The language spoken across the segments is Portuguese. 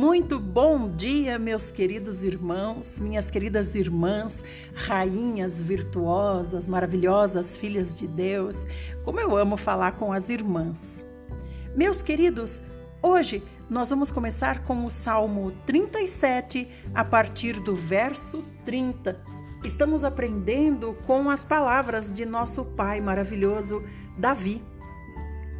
Muito bom dia, meus queridos irmãos, minhas queridas irmãs, rainhas virtuosas, maravilhosas filhas de Deus. Como eu amo falar com as irmãs. Meus queridos, hoje nós vamos começar com o Salmo 37, a partir do verso 30. Estamos aprendendo com as palavras de nosso Pai maravilhoso, Davi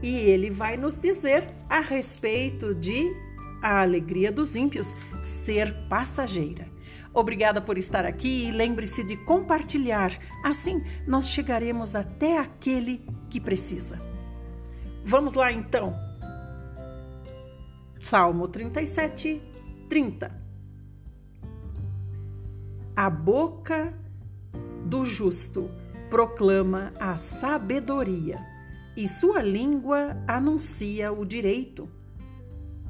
e ele vai nos dizer a respeito de a alegria dos ímpios ser passageira. Obrigada por estar aqui e lembre-se de compartilhar, assim nós chegaremos até aquele que precisa. Vamos lá então. Salmo 37, 30. A boca do justo proclama a sabedoria e sua língua anuncia o direito.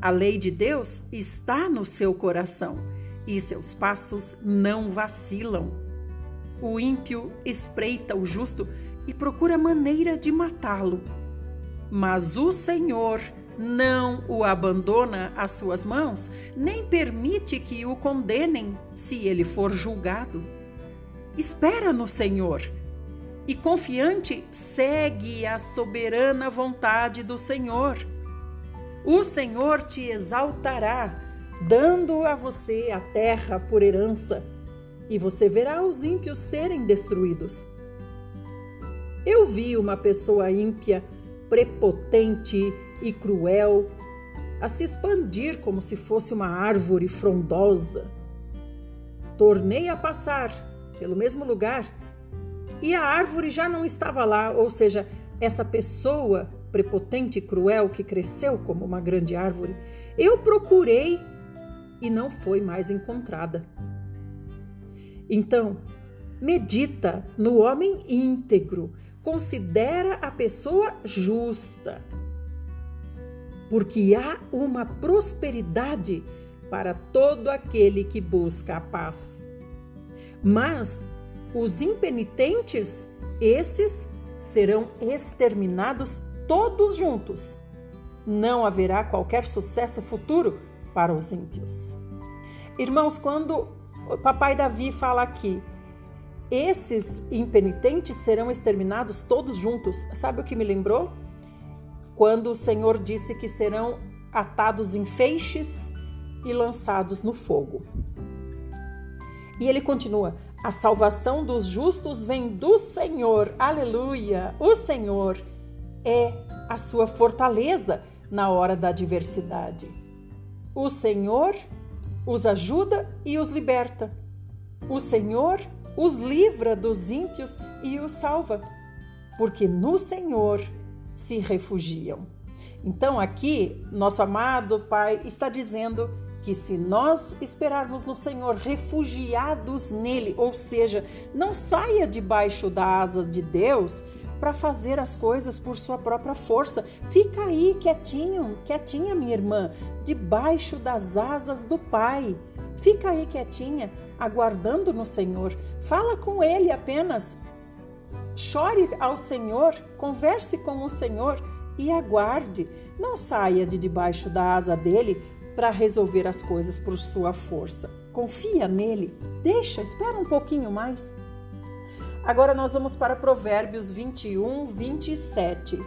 A lei de Deus está no seu coração e seus passos não vacilam. O ímpio espreita o justo e procura maneira de matá-lo. Mas o Senhor não o abandona às suas mãos, nem permite que o condenem se ele for julgado. Espera no Senhor e confiante segue a soberana vontade do Senhor. O Senhor te exaltará, dando a você a terra por herança, e você verá os ímpios serem destruídos. Eu vi uma pessoa ímpia, prepotente e cruel, a se expandir como se fosse uma árvore frondosa. Tornei a passar pelo mesmo lugar e a árvore já não estava lá, ou seja, essa pessoa prepotente e cruel que cresceu como uma grande árvore, eu procurei e não foi mais encontrada. Então, medita no homem íntegro, considera a pessoa justa, porque há uma prosperidade para todo aquele que busca a paz. Mas os impenitentes, esses serão exterminados todos juntos. Não haverá qualquer sucesso futuro para os ímpios. Irmãos, quando o papai Davi fala aqui, esses impenitentes serão exterminados todos juntos. Sabe o que me lembrou? Quando o Senhor disse que serão atados em feixes e lançados no fogo. E ele continua: a salvação dos justos vem do Senhor. Aleluia! O Senhor é a sua fortaleza na hora da adversidade. O Senhor os ajuda e os liberta. O Senhor os livra dos ímpios e os salva, porque no Senhor se refugiam. Então, aqui, nosso amado Pai está dizendo que se nós esperarmos no Senhor, refugiados nele, ou seja, não saia debaixo da asa de Deus para fazer as coisas por sua própria força. Fica aí quietinho, quietinha, minha irmã, debaixo das asas do Pai. Fica aí quietinha, aguardando no Senhor. Fala com ele apenas. Chore ao Senhor, converse com o Senhor e aguarde. Não saia de debaixo da asa dele para resolver as coisas por sua força. Confia nele, deixa, espera um pouquinho mais. Agora nós vamos para Provérbios 21, 27.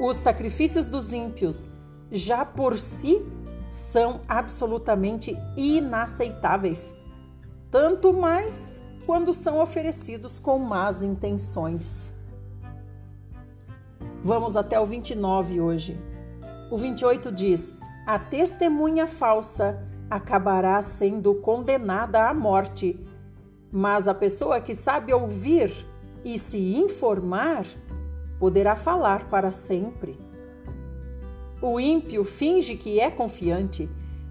Os sacrifícios dos ímpios já por si são absolutamente inaceitáveis, tanto mais quando são oferecidos com más intenções. Vamos até o 29 hoje. O 28 diz: a testemunha falsa acabará sendo condenada à morte, mas a pessoa que sabe ouvir e se informar poderá falar para sempre. O ímpio finge que é confiante,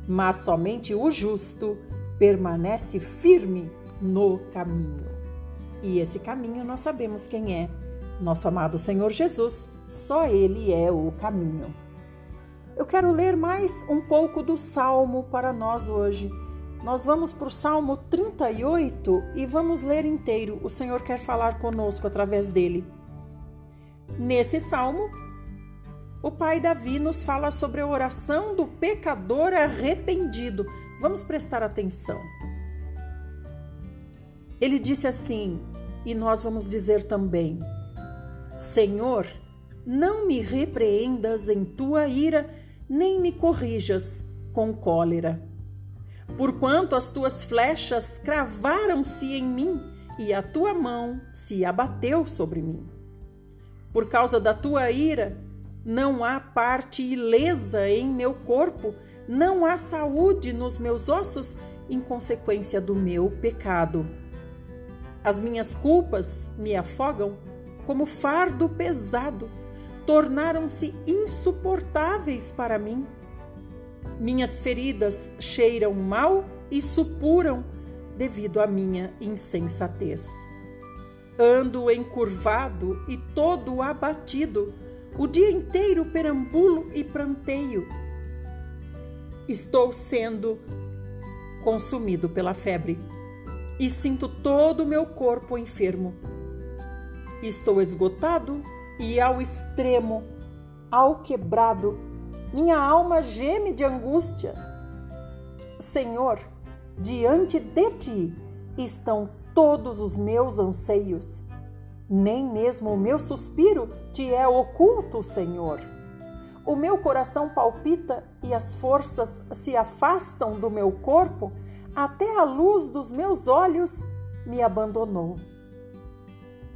mas somente o justo permanece firme no caminho. E esse caminho nós sabemos quem é. Nosso amado Senhor Jesus, só Ele é o caminho. Eu quero ler mais um pouco do Salmo para nós hoje. Nós vamos para o Salmo 38 e vamos ler inteiro. O Senhor quer falar conosco através dele. Nesse salmo, o pai Davi nos fala sobre a oração do pecador arrependido. Vamos prestar atenção. Ele disse assim, e nós vamos dizer também: Senhor, não me repreendas em tua ira, nem me corrijas com cólera. Porquanto as tuas flechas cravaram-se em mim e a tua mão se abateu sobre mim. Por causa da tua ira, não há parte ilesa em meu corpo, não há saúde nos meus ossos em consequência do meu pecado. As minhas culpas me afogam como fardo pesado, tornaram-se insuportáveis para mim. Minhas feridas cheiram mal e supuram devido à minha insensatez. Ando encurvado e todo abatido, o dia inteiro perambulo e pranteio. Estou sendo consumido pela febre e sinto todo o meu corpo enfermo. Estou esgotado e ao extremo, ao quebrado, minha alma geme de angústia. Senhor, Diante de ti estão todos os meus anseios. Nem mesmo o meu suspiro te é oculto, Senhor. O meu coração palpita e as forças se afastam do meu corpo, até a luz dos meus olhos me abandonou.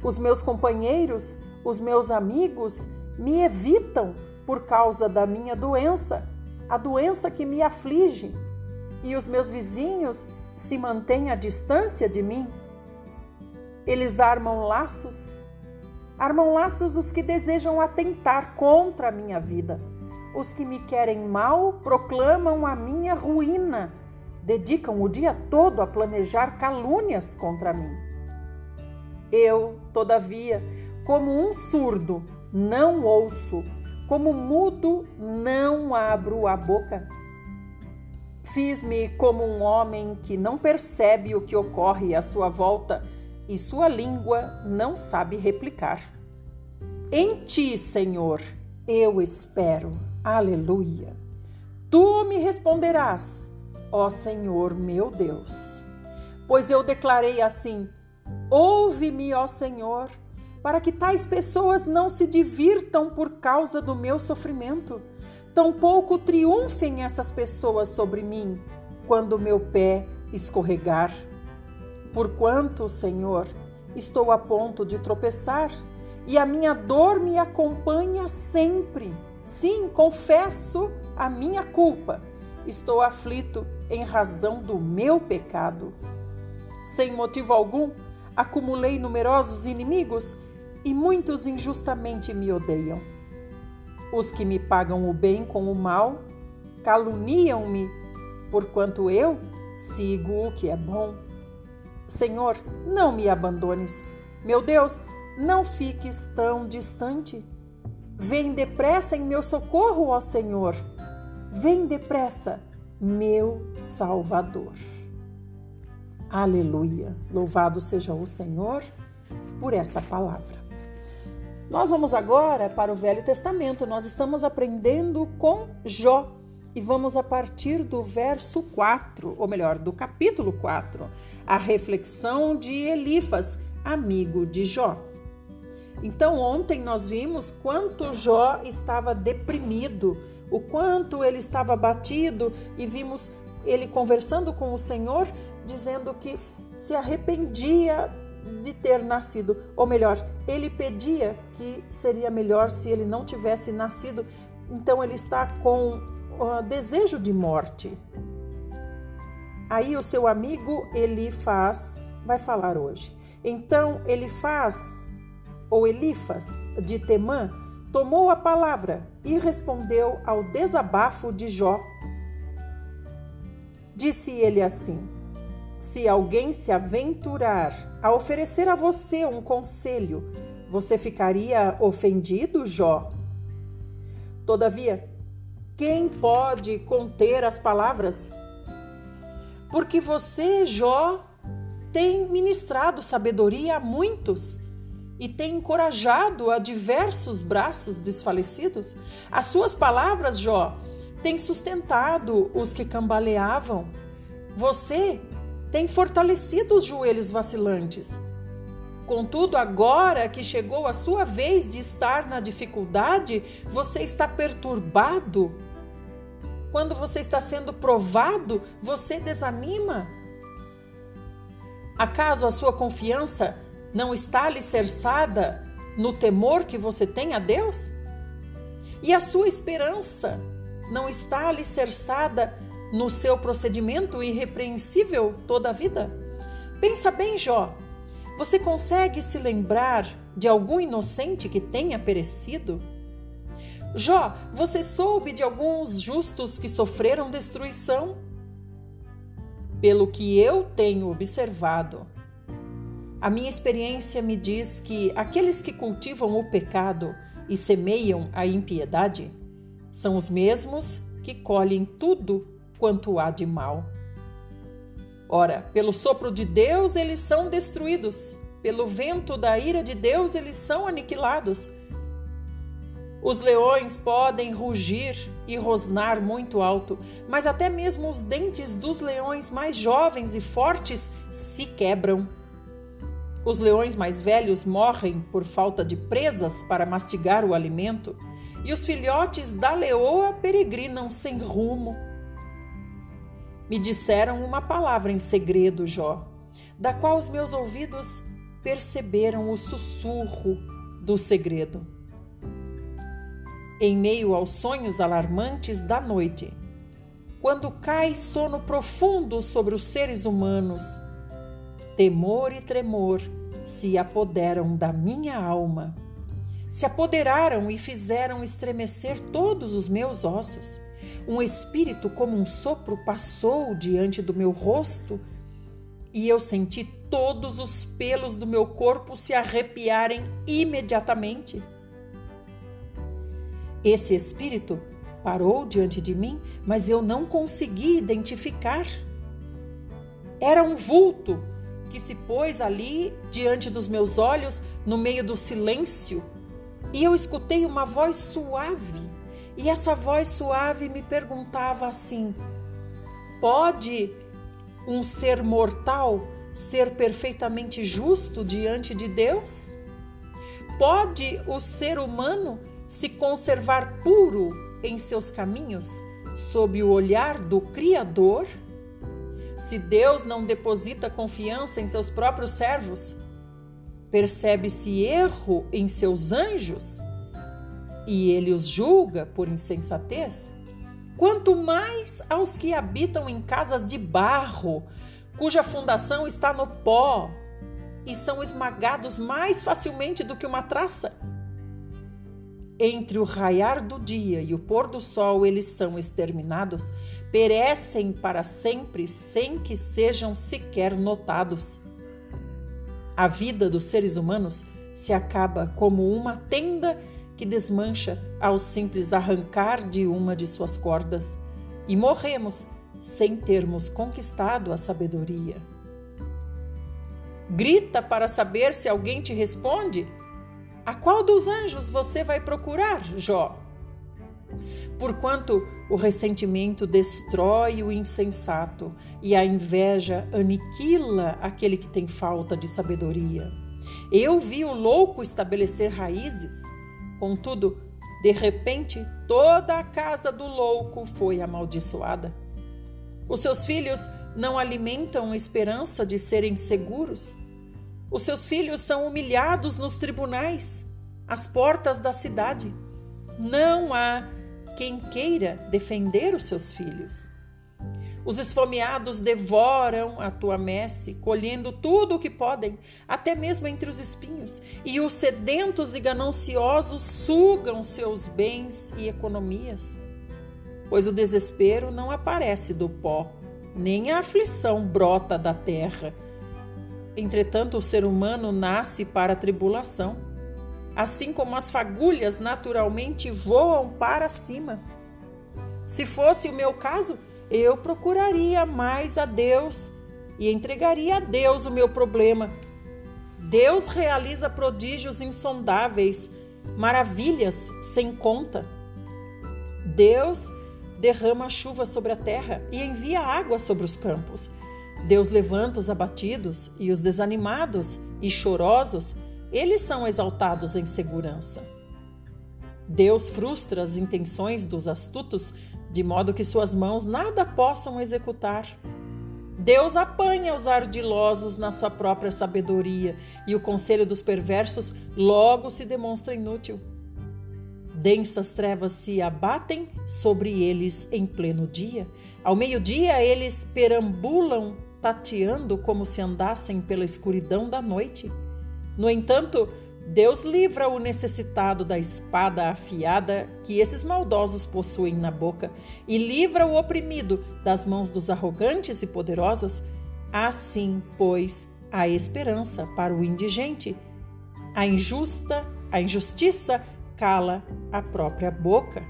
Os meus companheiros, os meus amigos me evitam por causa da minha doença, a doença que me aflige e os meus vizinhos se mantêm à distância de mim? Eles armam laços, armam laços os que desejam atentar contra a minha vida. Os que me querem mal proclamam a minha ruína, dedicam o dia todo a planejar calúnias contra mim. Eu, todavia, como um surdo, não ouço, como mudo, não abro a boca. Fiz-me como um homem que não percebe o que ocorre à sua volta e sua língua não sabe replicar. Em ti, Senhor, eu espero. Aleluia. Tu me responderás, ó Senhor meu Deus. Pois eu declarei assim: Ouve-me, ó Senhor, para que tais pessoas não se divirtam por causa do meu sofrimento Tampouco triunfem essas pessoas sobre mim quando meu pé escorregar. Porquanto, Senhor, estou a ponto de tropeçar e a minha dor me acompanha sempre. Sim, confesso a minha culpa. Estou aflito em razão do meu pecado. Sem motivo algum, acumulei numerosos inimigos e muitos injustamente me odeiam. Os que me pagam o bem com o mal caluniam-me, porquanto eu sigo o que é bom. Senhor, não me abandones. Meu Deus, não fiques tão distante. Vem depressa em meu socorro, ó Senhor. Vem depressa, meu Salvador. Aleluia. Louvado seja o Senhor por essa palavra. Nós vamos agora para o Velho Testamento. Nós estamos aprendendo com Jó e vamos a partir do verso 4, ou melhor, do capítulo 4, a reflexão de Elifas, amigo de Jó. Então, ontem nós vimos quanto Jó estava deprimido, o quanto ele estava batido e vimos ele conversando com o Senhor, dizendo que se arrependia de ter nascido, ou melhor, ele pedia que seria melhor se ele não tivesse nascido, então ele está com uh, desejo de morte. Aí o seu amigo ele faz, vai falar hoje. Então ele faz, ou Elifas de Temã, tomou a palavra e respondeu ao desabafo de Jó. Disse ele assim: se alguém se aventurar a oferecer a você um conselho, você ficaria ofendido, Jó? Todavia, quem pode conter as palavras? Porque você, Jó, tem ministrado sabedoria a muitos e tem encorajado a diversos braços desfalecidos. As suas palavras, Jó, têm sustentado os que cambaleavam. Você tem fortalecido os joelhos vacilantes. Contudo, agora que chegou a sua vez de estar na dificuldade, você está perturbado. Quando você está sendo provado, você desanima. Acaso a sua confiança não está alicerçada no temor que você tem a Deus? E a sua esperança não está alicerçada no seu procedimento irrepreensível toda a vida? Pensa bem, Jó. Você consegue se lembrar de algum inocente que tenha perecido? Jó, você soube de alguns justos que sofreram destruição? Pelo que eu tenho observado, a minha experiência me diz que aqueles que cultivam o pecado e semeiam a impiedade são os mesmos que colhem tudo quanto há de mal. Ora, pelo sopro de Deus eles são destruídos, pelo vento da ira de Deus eles são aniquilados. Os leões podem rugir e rosnar muito alto, mas até mesmo os dentes dos leões mais jovens e fortes se quebram os leões mais velhos morrem por falta de presas para mastigar o alimento, e os filhotes da leoa peregrinam sem rumo. Me disseram uma palavra em segredo, Jó, da qual os meus ouvidos perceberam o sussurro do segredo. Em meio aos sonhos alarmantes da noite, quando cai sono profundo sobre os seres humanos, temor e tremor se apoderam da minha alma. Se apoderaram e fizeram estremecer todos os meus ossos. Um espírito como um sopro passou diante do meu rosto e eu senti todos os pelos do meu corpo se arrepiarem imediatamente. Esse espírito parou diante de mim, mas eu não consegui identificar. Era um vulto que se pôs ali diante dos meus olhos, no meio do silêncio, e eu escutei uma voz suave. E essa voz suave me perguntava assim: Pode um ser mortal ser perfeitamente justo diante de Deus? Pode o ser humano se conservar puro em seus caminhos sob o olhar do Criador? Se Deus não deposita confiança em seus próprios servos, percebe-se erro em seus anjos e ele os julga por insensatez? Quanto mais aos que habitam em casas de barro, cuja fundação está no pó e são esmagados mais facilmente do que uma traça. Entre o raiar do dia e o pôr do sol, eles são exterminados, perecem para sempre sem que sejam sequer notados. A vida dos seres humanos se acaba como uma tenda que desmancha ao simples arrancar de uma de suas cordas, e morremos sem termos conquistado a sabedoria. Grita para saber se alguém te responde a qual dos anjos você vai procurar, Jó? Porquanto o ressentimento destrói o insensato e a inveja aniquila aquele que tem falta de sabedoria. Eu vi o louco estabelecer raízes, contudo, de repente, toda a casa do louco foi amaldiçoada. Os seus filhos não alimentam esperança de serem seguros os seus filhos são humilhados nos tribunais, às portas da cidade. Não há quem queira defender os seus filhos. Os esfomeados devoram a tua messe, colhendo tudo o que podem, até mesmo entre os espinhos, e os sedentos e gananciosos sugam seus bens e economias. Pois o desespero não aparece do pó, nem a aflição brota da terra Entretanto, o ser humano nasce para a tribulação, assim como as fagulhas naturalmente voam para cima. Se fosse o meu caso, eu procuraria mais a Deus e entregaria a Deus o meu problema, Deus realiza prodígios insondáveis, maravilhas sem conta. Deus derrama chuva sobre a terra e envia água sobre os campos. Deus levanta os abatidos e os desanimados e chorosos, eles são exaltados em segurança. Deus frustra as intenções dos astutos, de modo que suas mãos nada possam executar. Deus apanha os ardilosos na sua própria sabedoria, e o conselho dos perversos logo se demonstra inútil. Densas trevas se abatem sobre eles em pleno dia. Ao meio-dia, eles perambulam, tateando como se andassem pela escuridão da noite. No entanto, Deus livra o necessitado da espada afiada que esses maldosos possuem na boca e livra o oprimido das mãos dos arrogantes e poderosos. Assim, pois, há esperança para o indigente. A injusta, a injustiça cala a própria boca.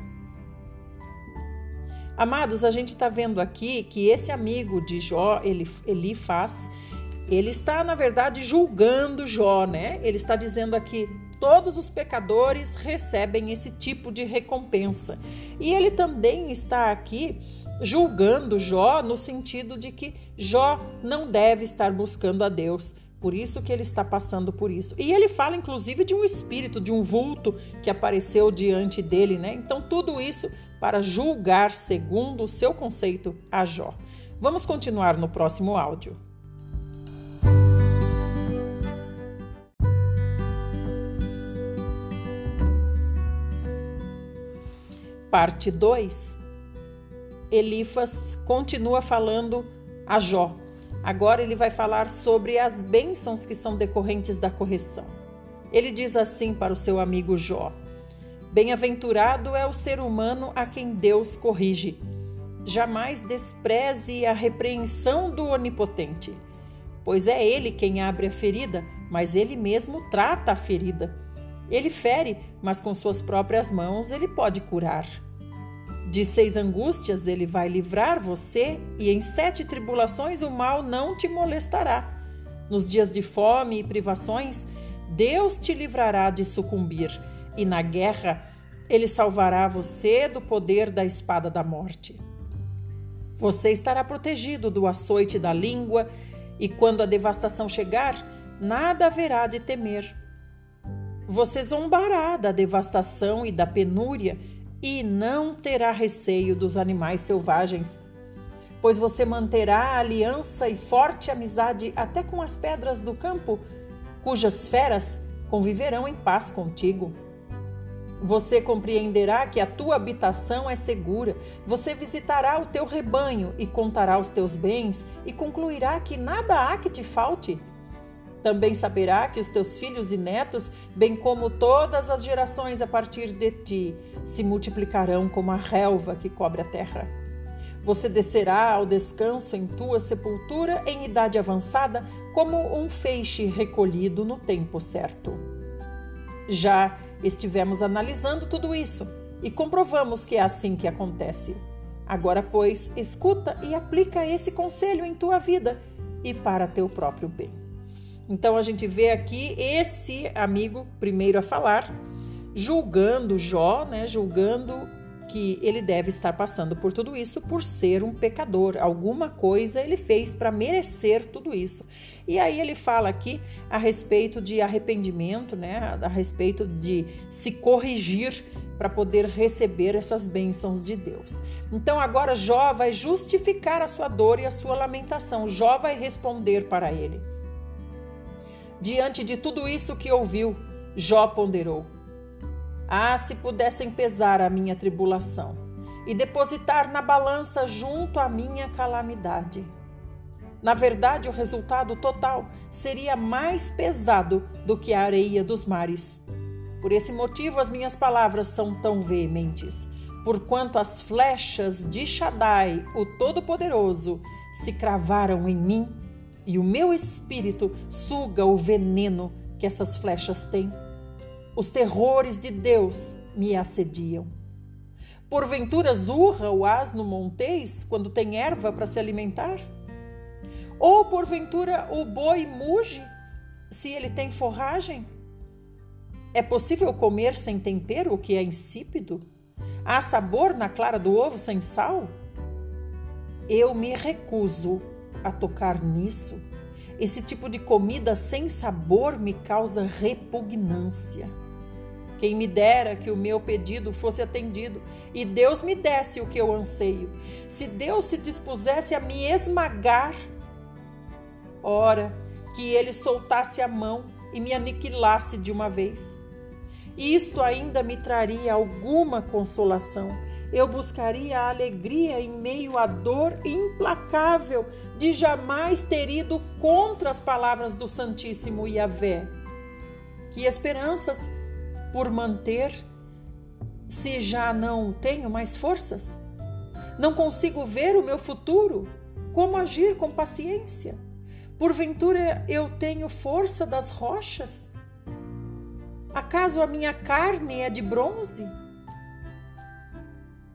Amados, a gente está vendo aqui que esse amigo de Jó, ele, ele faz, ele está, na verdade, julgando Jó, né? Ele está dizendo aqui: todos os pecadores recebem esse tipo de recompensa. E ele também está aqui julgando Jó no sentido de que Jó não deve estar buscando a Deus. Por isso que ele está passando por isso. E ele fala inclusive de um espírito, de um vulto que apareceu diante dele, né? Então tudo isso para julgar segundo o seu conceito a Jó. Vamos continuar no próximo áudio. Parte 2. Elifas continua falando a Jó Agora ele vai falar sobre as bênçãos que são decorrentes da correção. Ele diz assim para o seu amigo Jó: Bem-aventurado é o ser humano a quem Deus corrige. Jamais despreze a repreensão do Onipotente, pois é ele quem abre a ferida, mas ele mesmo trata a ferida. Ele fere, mas com suas próprias mãos ele pode curar. De seis angústias ele vai livrar você, e em sete tribulações o mal não te molestará. Nos dias de fome e privações, Deus te livrará de sucumbir, e na guerra ele salvará você do poder da espada da morte. Você estará protegido do açoite da língua, e quando a devastação chegar, nada haverá de temer. Você zombará da devastação e da penúria e não terá receio dos animais selvagens, pois você manterá aliança e forte amizade até com as pedras do campo, cujas feras conviverão em paz contigo. Você compreenderá que a tua habitação é segura, você visitará o teu rebanho e contará os teus bens e concluirá que nada há que te falte. Também saberá que os teus filhos e netos, bem como todas as gerações a partir de ti, se multiplicarão como a relva que cobre a terra. Você descerá ao descanso em tua sepultura em idade avançada, como um feixe recolhido no tempo certo. Já estivemos analisando tudo isso e comprovamos que é assim que acontece. Agora, pois, escuta e aplica esse conselho em tua vida e para teu próprio bem. Então a gente vê aqui esse amigo primeiro a falar, julgando Jó, né, julgando que ele deve estar passando por tudo isso por ser um pecador. Alguma coisa ele fez para merecer tudo isso. E aí ele fala aqui a respeito de arrependimento, né, a respeito de se corrigir para poder receber essas bênçãos de Deus. Então agora Jó vai justificar a sua dor e a sua lamentação. Jó vai responder para ele. Diante de tudo isso que ouviu, Jó ponderou: Ah, se pudessem pesar a minha tribulação e depositar na balança junto à minha calamidade. Na verdade, o resultado total seria mais pesado do que a areia dos mares. Por esse motivo, as minhas palavras são tão veementes, porquanto as flechas de Shaddai, o Todo-Poderoso, se cravaram em mim e o meu espírito suga o veneno que essas flechas têm. Os terrores de Deus me assediam. Porventura zurra o asno montês quando tem erva para se alimentar? Ou porventura o boi muge se ele tem forragem? É possível comer sem tempero o que é insípido? Há sabor na clara do ovo sem sal? Eu me recuso a tocar nisso. Esse tipo de comida sem sabor me causa repugnância. Quem me dera que o meu pedido fosse atendido e Deus me desse o que eu anseio. Se Deus se dispusesse a me esmagar, ora, que ele soltasse a mão e me aniquilasse de uma vez. Isto ainda me traria alguma consolação. Eu buscaria a alegria em meio à dor implacável de jamais ter ido contra as palavras do Santíssimo Yahvé. Que esperanças por manter se já não tenho mais forças? Não consigo ver o meu futuro? Como agir com paciência? Porventura eu tenho força das rochas? Acaso a minha carne é de bronze?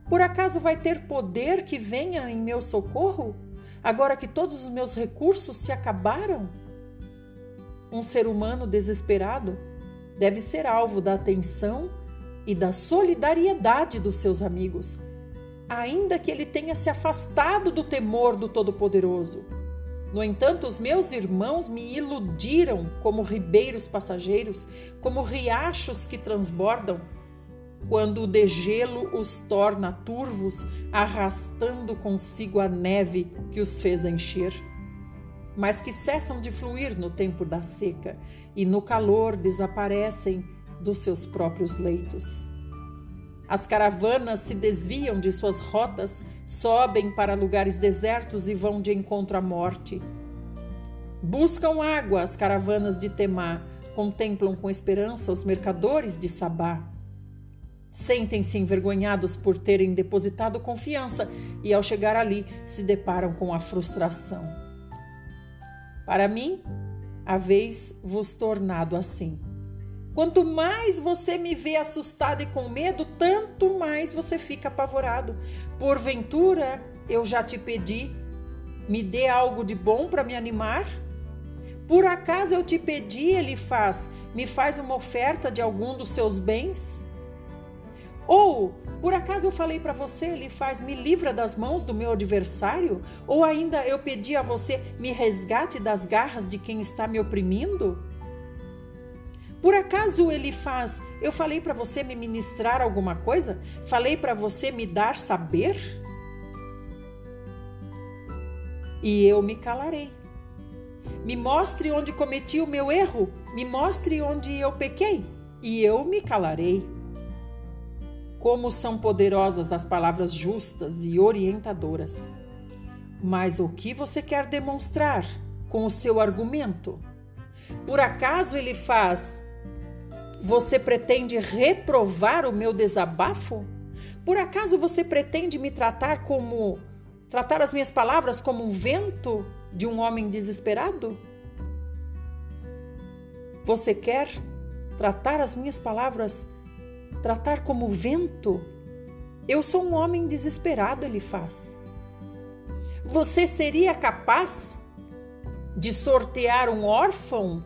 Por acaso vai ter poder que venha em meu socorro, agora que todos os meus recursos se acabaram? Um ser humano desesperado deve ser alvo da atenção e da solidariedade dos seus amigos, ainda que ele tenha se afastado do temor do Todo-Poderoso. No entanto, os meus irmãos me iludiram como ribeiros passageiros, como riachos que transbordam, quando o degelo os torna turvos, arrastando consigo a neve que os fez encher. Mas que cessam de fluir no tempo da seca e no calor desaparecem dos seus próprios leitos. As caravanas se desviam de suas rotas, sobem para lugares desertos e vão de encontro à morte. Buscam água as caravanas de Temá, contemplam com esperança os mercadores de Sabá. Sentem-se envergonhados por terem depositado confiança e, ao chegar ali, se deparam com a frustração. Para mim, haveis vos tornado assim. Quanto mais você me vê assustado e com medo, tanto mais você fica apavorado. Porventura, eu já te pedi, me dê algo de bom para me animar? Por acaso eu te pedi, ele faz, me faz uma oferta de algum dos seus bens? Ou, por acaso eu falei para você, ele faz, me livra das mãos do meu adversário? Ou ainda eu pedi a você, me resgate das garras de quem está me oprimindo? Por acaso ele faz? Eu falei para você me ministrar alguma coisa? Falei para você me dar saber? E eu me calarei. Me mostre onde cometi o meu erro, me mostre onde eu pequei, e eu me calarei. Como são poderosas as palavras justas e orientadoras. Mas o que você quer demonstrar com o seu argumento? Por acaso ele faz você pretende reprovar o meu desabafo? Por acaso você pretende me tratar como tratar as minhas palavras como um vento de um homem desesperado? Você quer tratar as minhas palavras tratar como vento? Eu sou um homem desesperado, ele faz. Você seria capaz de sortear um órfão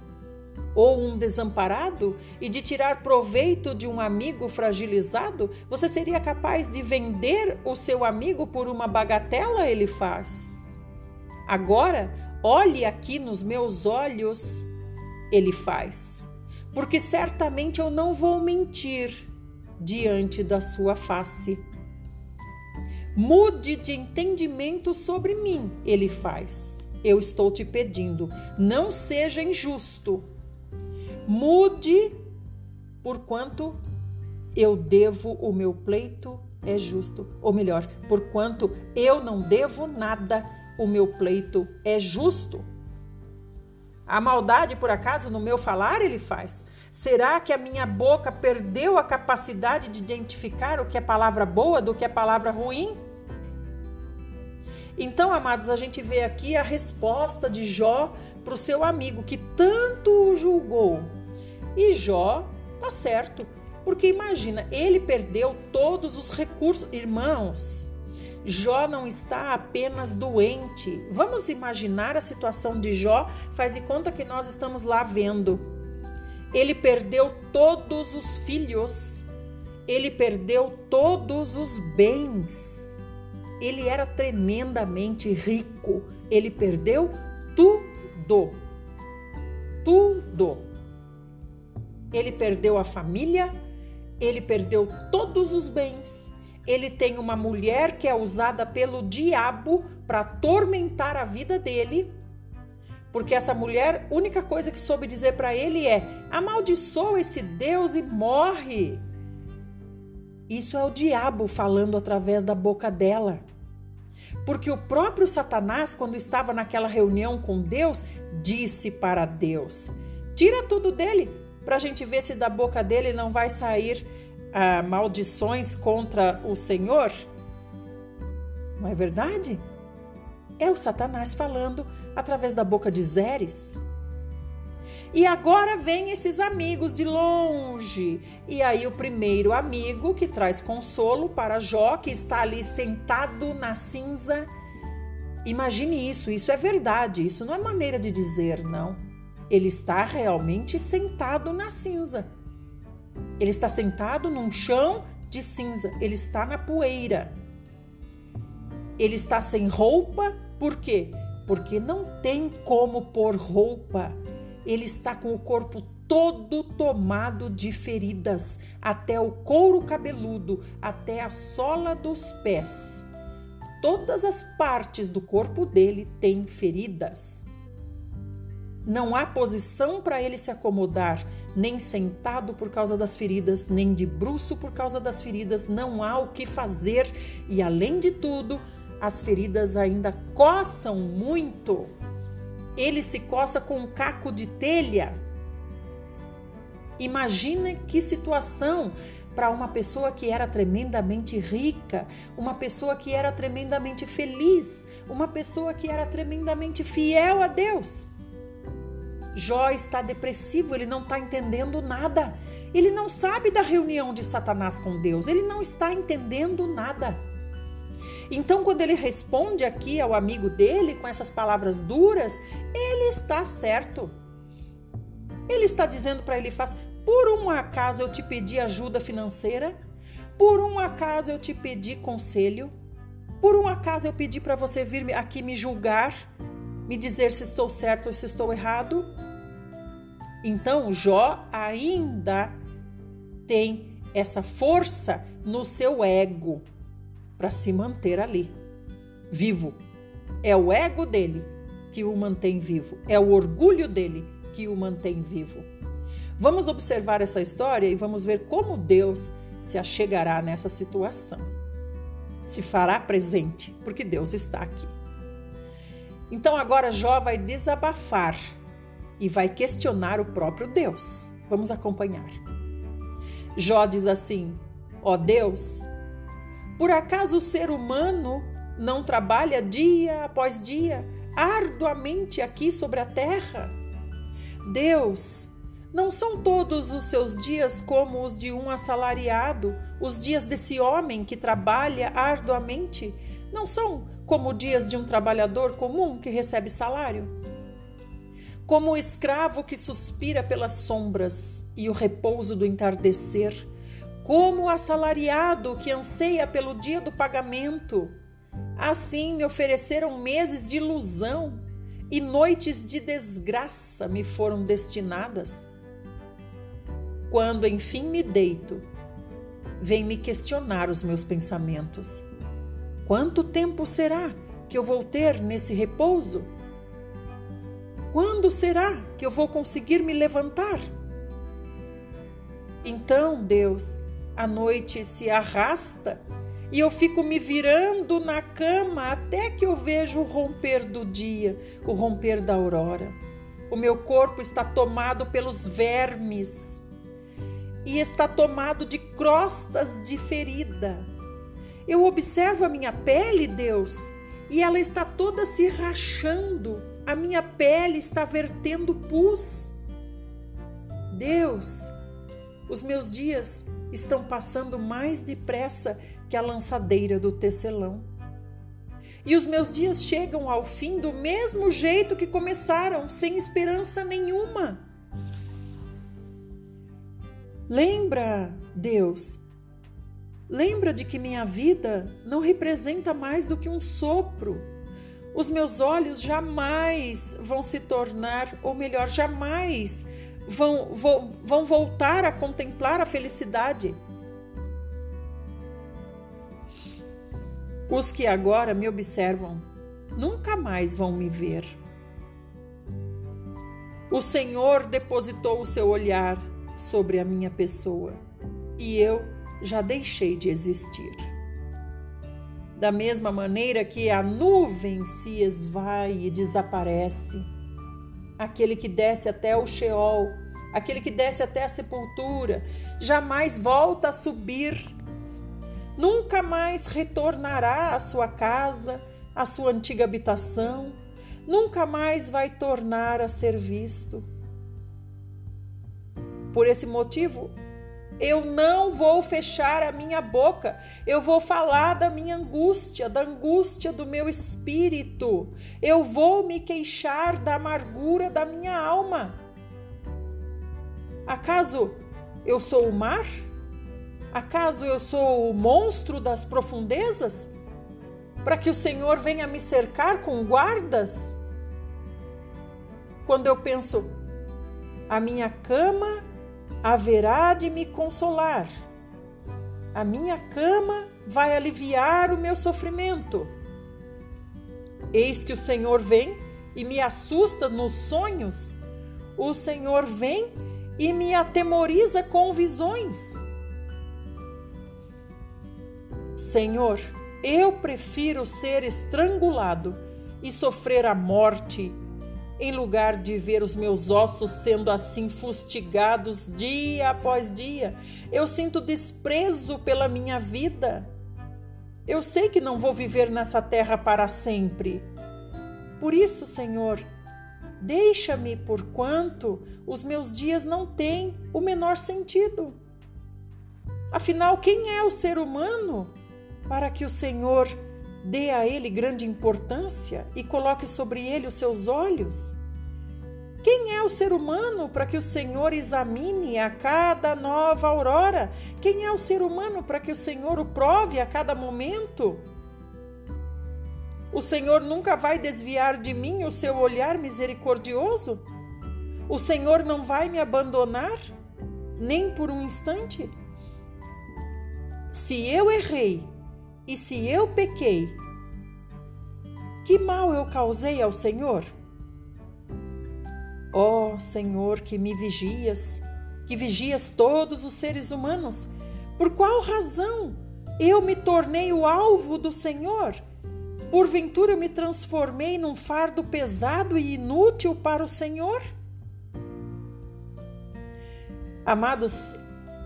ou um desamparado e de tirar proveito de um amigo fragilizado, você seria capaz de vender o seu amigo por uma bagatela? Ele faz. Agora, olhe aqui nos meus olhos, ele faz, porque certamente eu não vou mentir diante da sua face. Mude de entendimento sobre mim, ele faz. Eu estou te pedindo, não seja injusto Mude, porquanto eu devo o meu pleito é justo. Ou melhor, porquanto eu não devo nada, o meu pleito é justo. A maldade, por acaso, no meu falar ele faz? Será que a minha boca perdeu a capacidade de identificar o que é palavra boa do que é palavra ruim? Então, amados, a gente vê aqui a resposta de Jó para o seu amigo que tanto o julgou. E Jó tá certo, porque imagina, ele perdeu todos os recursos. Irmãos, Jó não está apenas doente. Vamos imaginar a situação de Jó, faz de conta que nós estamos lá vendo. Ele perdeu todos os filhos, ele perdeu todos os bens. Ele era tremendamente rico, ele perdeu tudo. Tudo. Ele perdeu a família, ele perdeu todos os bens ele tem uma mulher que é usada pelo diabo para atormentar a vida dele, porque essa mulher, única coisa que soube dizer para ele é: amaldiçoa esse Deus e morre. Isso é o diabo falando através da boca dela. Porque o próprio Satanás, quando estava naquela reunião com Deus, disse para Deus: tira tudo dele, para a gente ver se da boca dele não vai sair ah, maldições contra o Senhor? Não é verdade? É o Satanás falando através da boca de Zeres. E agora vem esses amigos de longe. E aí o primeiro amigo que traz consolo para Jó, que está ali sentado na cinza. Imagine isso, isso é verdade, isso não é maneira de dizer, não. Ele está realmente sentado na cinza. Ele está sentado num chão de cinza, ele está na poeira. Ele está sem roupa, por quê? Porque não tem como pôr roupa. Ele está com o corpo todo tomado de feridas, até o couro cabeludo, até a sola dos pés. Todas as partes do corpo dele têm feridas. Não há posição para ele se acomodar, nem sentado por causa das feridas, nem de bruço por causa das feridas, não há o que fazer e, além de tudo, as feridas ainda coçam muito. Ele se coça com um caco de telha. Imagina que situação para uma pessoa que era tremendamente rica, uma pessoa que era tremendamente feliz, uma pessoa que era tremendamente fiel a Deus. Jó está depressivo, ele não está entendendo nada. Ele não sabe da reunião de Satanás com Deus, ele não está entendendo nada. Então, quando ele responde aqui ao amigo dele com essas palavras duras, ele está certo. Ele está dizendo para ele: faz, por um acaso eu te pedi ajuda financeira? Por um acaso eu te pedi conselho? Por um acaso eu pedi para você vir aqui me julgar? me dizer se estou certo ou se estou errado? Então, Jó ainda tem essa força no seu ego para se manter ali, vivo. É o ego dele que o mantém vivo, é o orgulho dele que o mantém vivo. Vamos observar essa história e vamos ver como Deus se achegará nessa situação. Se fará presente, porque Deus está aqui. Então agora Jó vai desabafar e vai questionar o próprio Deus. Vamos acompanhar. Jó diz assim: Ó oh Deus, por acaso o ser humano não trabalha dia após dia arduamente aqui sobre a terra? Deus, não são todos os seus dias como os de um assalariado, os dias desse homem que trabalha arduamente? Não são como dias de um trabalhador comum que recebe salário? Como o escravo que suspira pelas sombras e o repouso do entardecer? Como o assalariado que anseia pelo dia do pagamento? Assim me ofereceram meses de ilusão e noites de desgraça me foram destinadas. Quando enfim me deito, vem me questionar os meus pensamentos. Quanto tempo será que eu vou ter nesse repouso? Quando será que eu vou conseguir me levantar? Então, Deus, a noite se arrasta e eu fico me virando na cama até que eu vejo o romper do dia, o romper da aurora. O meu corpo está tomado pelos vermes e está tomado de crostas de ferida. Eu observo a minha pele, Deus, e ela está toda se rachando. A minha pele está vertendo pus. Deus, os meus dias estão passando mais depressa que a lançadeira do tecelão. E os meus dias chegam ao fim do mesmo jeito que começaram, sem esperança nenhuma. Lembra, Deus, lembra de que minha vida não representa mais do que um sopro. Os meus olhos jamais vão se tornar, ou melhor, jamais vão, vão, vão voltar a contemplar a felicidade. Os que agora me observam nunca mais vão me ver. O Senhor depositou o seu olhar sobre a minha pessoa e eu já deixei de existir. Da mesma maneira que a nuvem se esvai e desaparece, aquele que desce até o Sheol, aquele que desce até a sepultura, jamais volta a subir nunca mais retornará à sua casa, à sua antiga habitação, nunca mais vai tornar a ser visto. Por esse motivo, eu não vou fechar a minha boca, eu vou falar da minha angústia, da angústia do meu espírito, eu vou me queixar da amargura da minha alma. Acaso eu sou o mar? Acaso eu sou o monstro das profundezas? Para que o Senhor venha me cercar com guardas? Quando eu penso, a minha cama haverá de me consolar, a minha cama vai aliviar o meu sofrimento. Eis que o Senhor vem e me assusta nos sonhos, o Senhor vem e me atemoriza com visões. Senhor, eu prefiro ser estrangulado e sofrer a morte, em lugar de ver os meus ossos sendo assim fustigados dia após dia. Eu sinto desprezo pela minha vida. Eu sei que não vou viver nessa terra para sempre. Por isso, Senhor, deixa-me por quanto os meus dias não têm o menor sentido. Afinal, quem é o ser humano para que o Senhor dê a ele grande importância e coloque sobre ele os seus olhos? Quem é o ser humano para que o Senhor examine a cada nova aurora? Quem é o ser humano para que o Senhor o prove a cada momento? O Senhor nunca vai desviar de mim o seu olhar misericordioso? O Senhor não vai me abandonar, nem por um instante? Se eu errei, e se eu pequei, que mal eu causei ao Senhor? Ó oh, Senhor, que me vigias, que vigias todos os seres humanos, por qual razão eu me tornei o alvo do Senhor? Porventura eu me transformei num fardo pesado e inútil para o Senhor? Amados,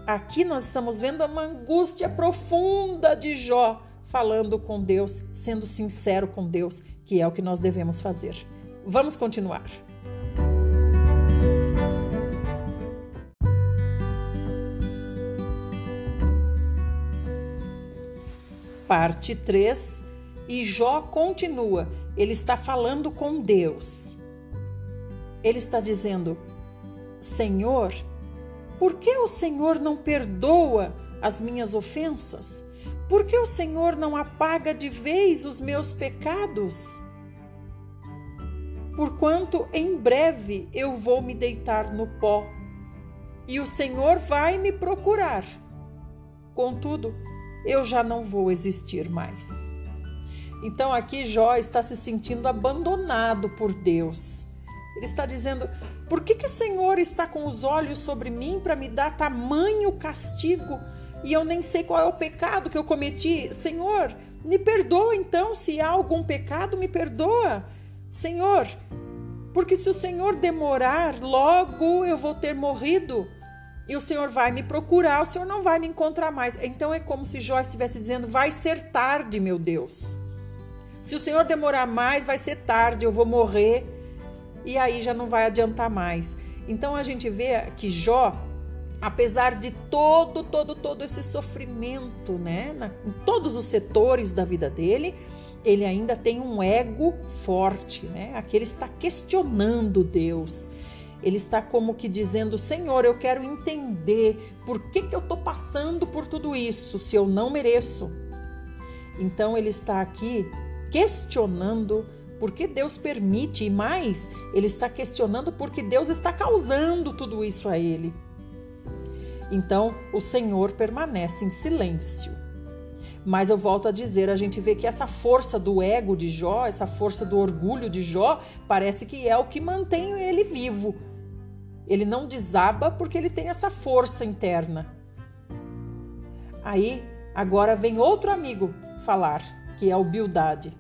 aqui nós estamos vendo uma angústia profunda de Jó falando com Deus, sendo sincero com Deus, que é o que nós devemos fazer. Vamos continuar. Parte 3 e Jó continua, ele está falando com Deus. Ele está dizendo: Senhor, por que o Senhor não perdoa as minhas ofensas? Por que o Senhor não apaga de vez os meus pecados? Porquanto em breve eu vou me deitar no pó, e o Senhor vai me procurar. Contudo, eu já não vou existir mais. Então aqui Jó está se sentindo abandonado por Deus. Ele está dizendo: por que, que o Senhor está com os olhos sobre mim para me dar tamanho castigo? E eu nem sei qual é o pecado que eu cometi. Senhor, me perdoa então, se há algum pecado, me perdoa. Senhor, porque se o Senhor demorar, logo eu vou ter morrido. E o Senhor vai me procurar, o Senhor não vai me encontrar mais. Então é como se Jó estivesse dizendo: vai ser tarde, meu Deus. Se o Senhor demorar mais, vai ser tarde, eu vou morrer. E aí já não vai adiantar mais. Então a gente vê que Jó apesar de todo, todo, todo esse sofrimento, né, na, em todos os setores da vida dele, ele ainda tem um ego forte, né? Aqui ele está questionando Deus. Ele está como que dizendo: Senhor, eu quero entender por que, que eu estou passando por tudo isso se eu não mereço. Então ele está aqui questionando por que Deus permite e mais, ele está questionando porque Deus está causando tudo isso a ele. Então o Senhor permanece em silêncio. Mas eu volto a dizer, a gente vê que essa força do ego de Jó, essa força do orgulho de Jó, parece que é o que mantém ele vivo. Ele não desaba porque ele tem essa força interna. Aí, agora vem outro amigo falar, que é o Bildade.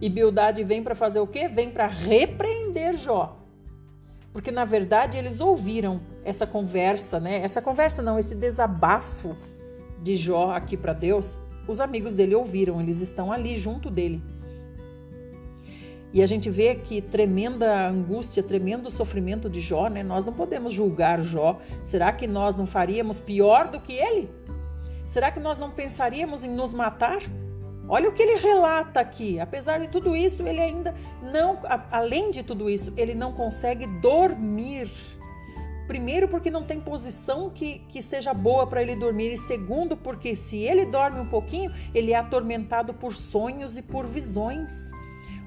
E Bildade vem para fazer o quê? Vem para repreender Jó. Porque na verdade eles ouviram essa conversa, né? Essa conversa não, esse desabafo de Jó aqui para Deus os amigos dele ouviram, eles estão ali junto dele. E a gente vê que tremenda angústia, tremendo sofrimento de Jó, né? Nós não podemos julgar Jó. Será que nós não faríamos pior do que ele? Será que nós não pensaríamos em nos matar? Olha o que ele relata aqui. Apesar de tudo isso, ele ainda não, além de tudo isso, ele não consegue dormir. Primeiro, porque não tem posição que, que seja boa para ele dormir. E segundo, porque se ele dorme um pouquinho, ele é atormentado por sonhos e por visões.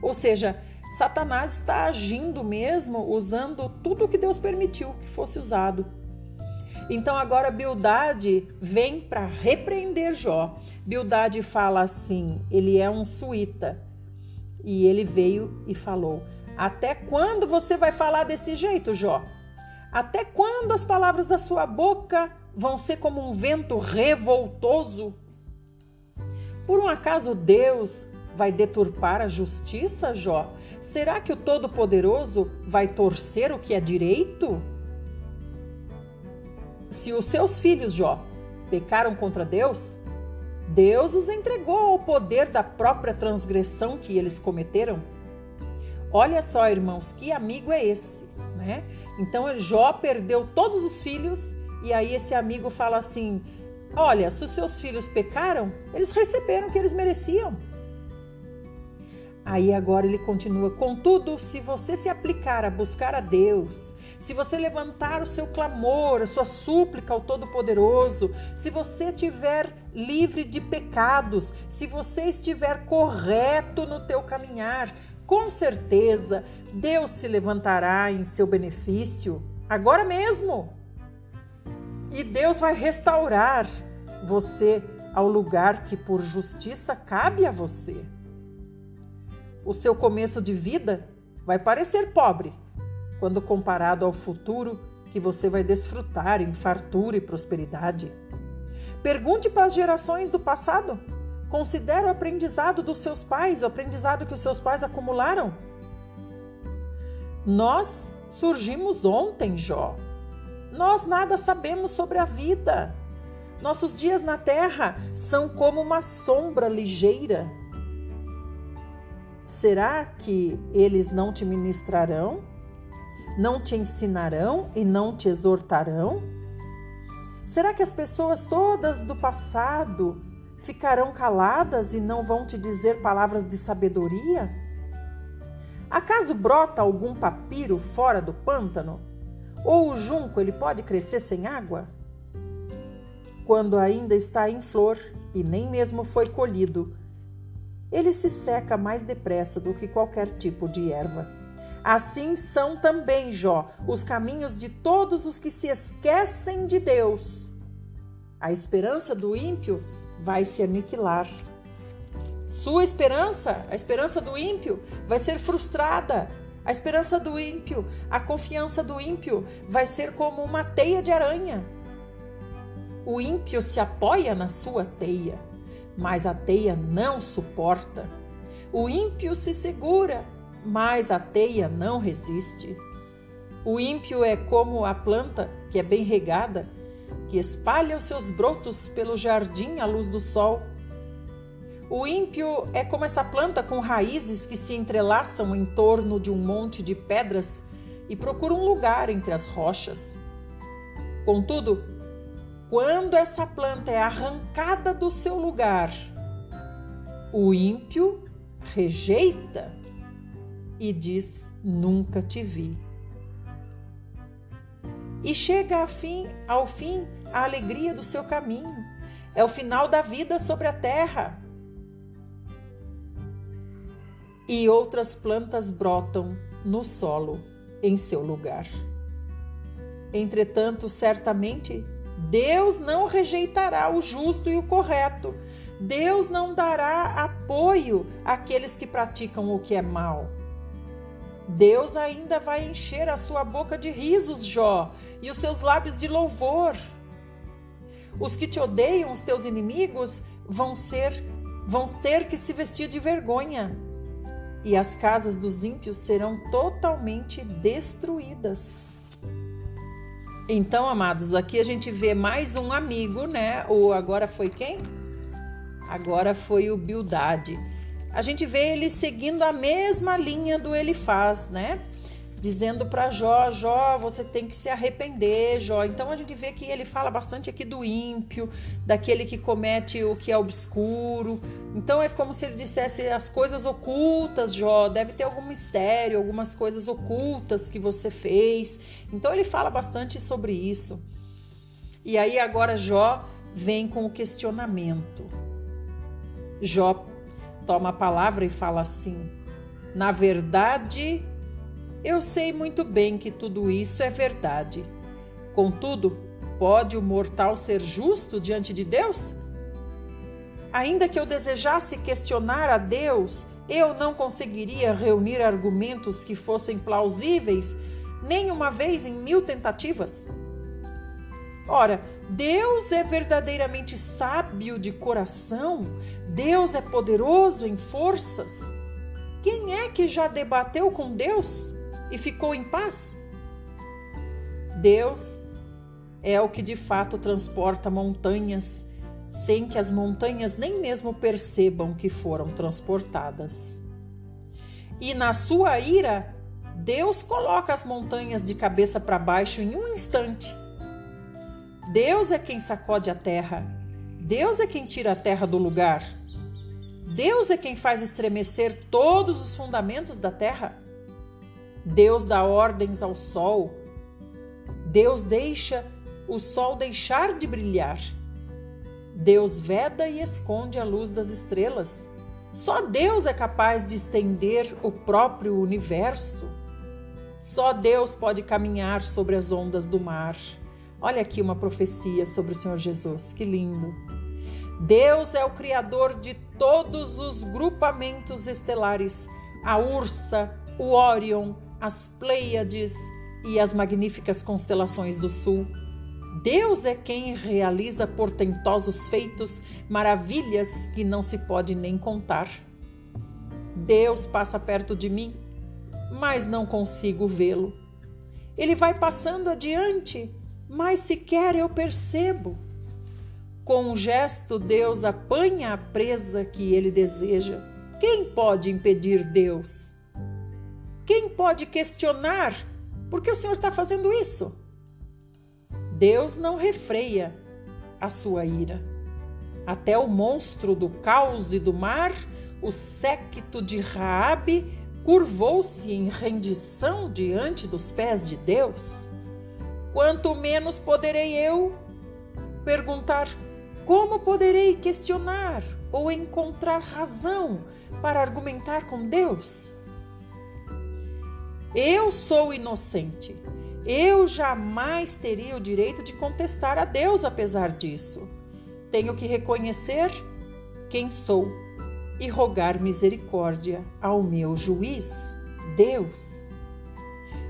Ou seja, Satanás está agindo mesmo, usando tudo que Deus permitiu que fosse usado. Então agora Bildade vem para repreender Jó. Bildade fala assim: ele é um suíta. E ele veio e falou: Até quando você vai falar desse jeito, Jó? Até quando as palavras da sua boca vão ser como um vento revoltoso? Por um acaso Deus vai deturpar a justiça, Jó? Será que o Todo-Poderoso vai torcer o que é direito? Se os seus filhos, Jó, pecaram contra Deus, Deus os entregou ao poder da própria transgressão que eles cometeram. Olha só, irmãos, que amigo é esse, né? Então Jó perdeu todos os filhos e aí esse amigo fala assim: Olha, se os seus filhos pecaram, eles receberam o que eles mereciam. Aí agora ele continua: Contudo, se você se aplicar a buscar a Deus, se você levantar o seu clamor, a sua súplica ao Todo-Poderoso, se você estiver livre de pecados, se você estiver correto no teu caminhar, com certeza Deus se levantará em seu benefício agora mesmo. E Deus vai restaurar você ao lugar que por justiça cabe a você. O seu começo de vida vai parecer pobre quando comparado ao futuro que você vai desfrutar em fartura e prosperidade. Pergunte para as gerações do passado. Considere o aprendizado dos seus pais, o aprendizado que os seus pais acumularam. Nós surgimos ontem, Jó. Nós nada sabemos sobre a vida. Nossos dias na terra são como uma sombra ligeira. Será que eles não te ministrarão? Não te ensinarão e não te exortarão? Será que as pessoas todas do passado ficarão caladas e não vão te dizer palavras de sabedoria? Acaso brota algum papiro fora do pântano? Ou o junco ele pode crescer sem água? Quando ainda está em flor e nem mesmo foi colhido, ele se seca mais depressa do que qualquer tipo de erva. Assim são também, Jó, os caminhos de todos os que se esquecem de Deus. A esperança do ímpio vai se aniquilar. Sua esperança, a esperança do ímpio, vai ser frustrada. A esperança do ímpio, a confiança do ímpio vai ser como uma teia de aranha. O ímpio se apoia na sua teia, mas a teia não suporta. O ímpio se segura, mas a teia não resiste. O ímpio é como a planta que é bem regada, que espalha os seus brotos pelo jardim à luz do sol o ímpio é como essa planta com raízes que se entrelaçam em torno de um monte de pedras e procura um lugar entre as rochas. Contudo, quando essa planta é arrancada do seu lugar, o ímpio rejeita e diz: Nunca te vi. E chega ao fim, ao fim a alegria do seu caminho. É o final da vida sobre a terra. E outras plantas brotam no solo em seu lugar. Entretanto, certamente, Deus não rejeitará o justo e o correto. Deus não dará apoio àqueles que praticam o que é mal. Deus ainda vai encher a sua boca de risos, Jó, e os seus lábios de louvor. Os que te odeiam, os teus inimigos, vão ser vão ter que se vestir de vergonha. E as casas dos ímpios serão totalmente destruídas. Então, amados, aqui a gente vê mais um amigo, né? O agora foi quem? Agora foi o Bildade a gente vê ele seguindo a mesma linha do ele faz, né? Dizendo para Jó, Jó, você tem que se arrepender, Jó. Então a gente vê que ele fala bastante aqui do ímpio, daquele que comete o que é obscuro. Então é como se ele dissesse as coisas ocultas, Jó, deve ter algum mistério, algumas coisas ocultas que você fez. Então ele fala bastante sobre isso. E aí agora Jó vem com o questionamento. Jó toma a palavra e fala assim: Na verdade, eu sei muito bem que tudo isso é verdade. Contudo, pode o mortal ser justo diante de Deus? Ainda que eu desejasse questionar a Deus, eu não conseguiria reunir argumentos que fossem plausíveis, nem uma vez em mil tentativas. Ora, Deus é verdadeiramente sábio de coração, Deus é poderoso em forças. Quem é que já debateu com Deus e ficou em paz? Deus é o que de fato transporta montanhas, sem que as montanhas nem mesmo percebam que foram transportadas. E na sua ira, Deus coloca as montanhas de cabeça para baixo em um instante Deus é quem sacode a terra. Deus é quem tira a terra do lugar. Deus é quem faz estremecer todos os fundamentos da terra. Deus dá ordens ao sol. Deus deixa o sol deixar de brilhar. Deus veda e esconde a luz das estrelas. Só Deus é capaz de estender o próprio universo. Só Deus pode caminhar sobre as ondas do mar. Olha aqui uma profecia sobre o Senhor Jesus, que lindo. Deus é o criador de todos os grupamentos estelares, a Ursa, o Órion, as Pleiades e as magníficas constelações do Sul. Deus é quem realiza portentosos feitos, maravilhas que não se pode nem contar. Deus passa perto de mim, mas não consigo vê-lo. Ele vai passando adiante, mas sequer eu percebo. Com um gesto, Deus apanha a presa que ele deseja. Quem pode impedir Deus? Quem pode questionar por que o Senhor está fazendo isso? Deus não refreia a sua ira. Até o monstro do caos e do mar, o séquito de Raabe, curvou-se em rendição diante dos pés de Deus quanto menos poderei eu perguntar como poderei questionar ou encontrar razão para argumentar com Deus? Eu sou inocente. Eu jamais teria o direito de contestar a Deus apesar disso. Tenho que reconhecer quem sou e rogar misericórdia ao meu juiz, Deus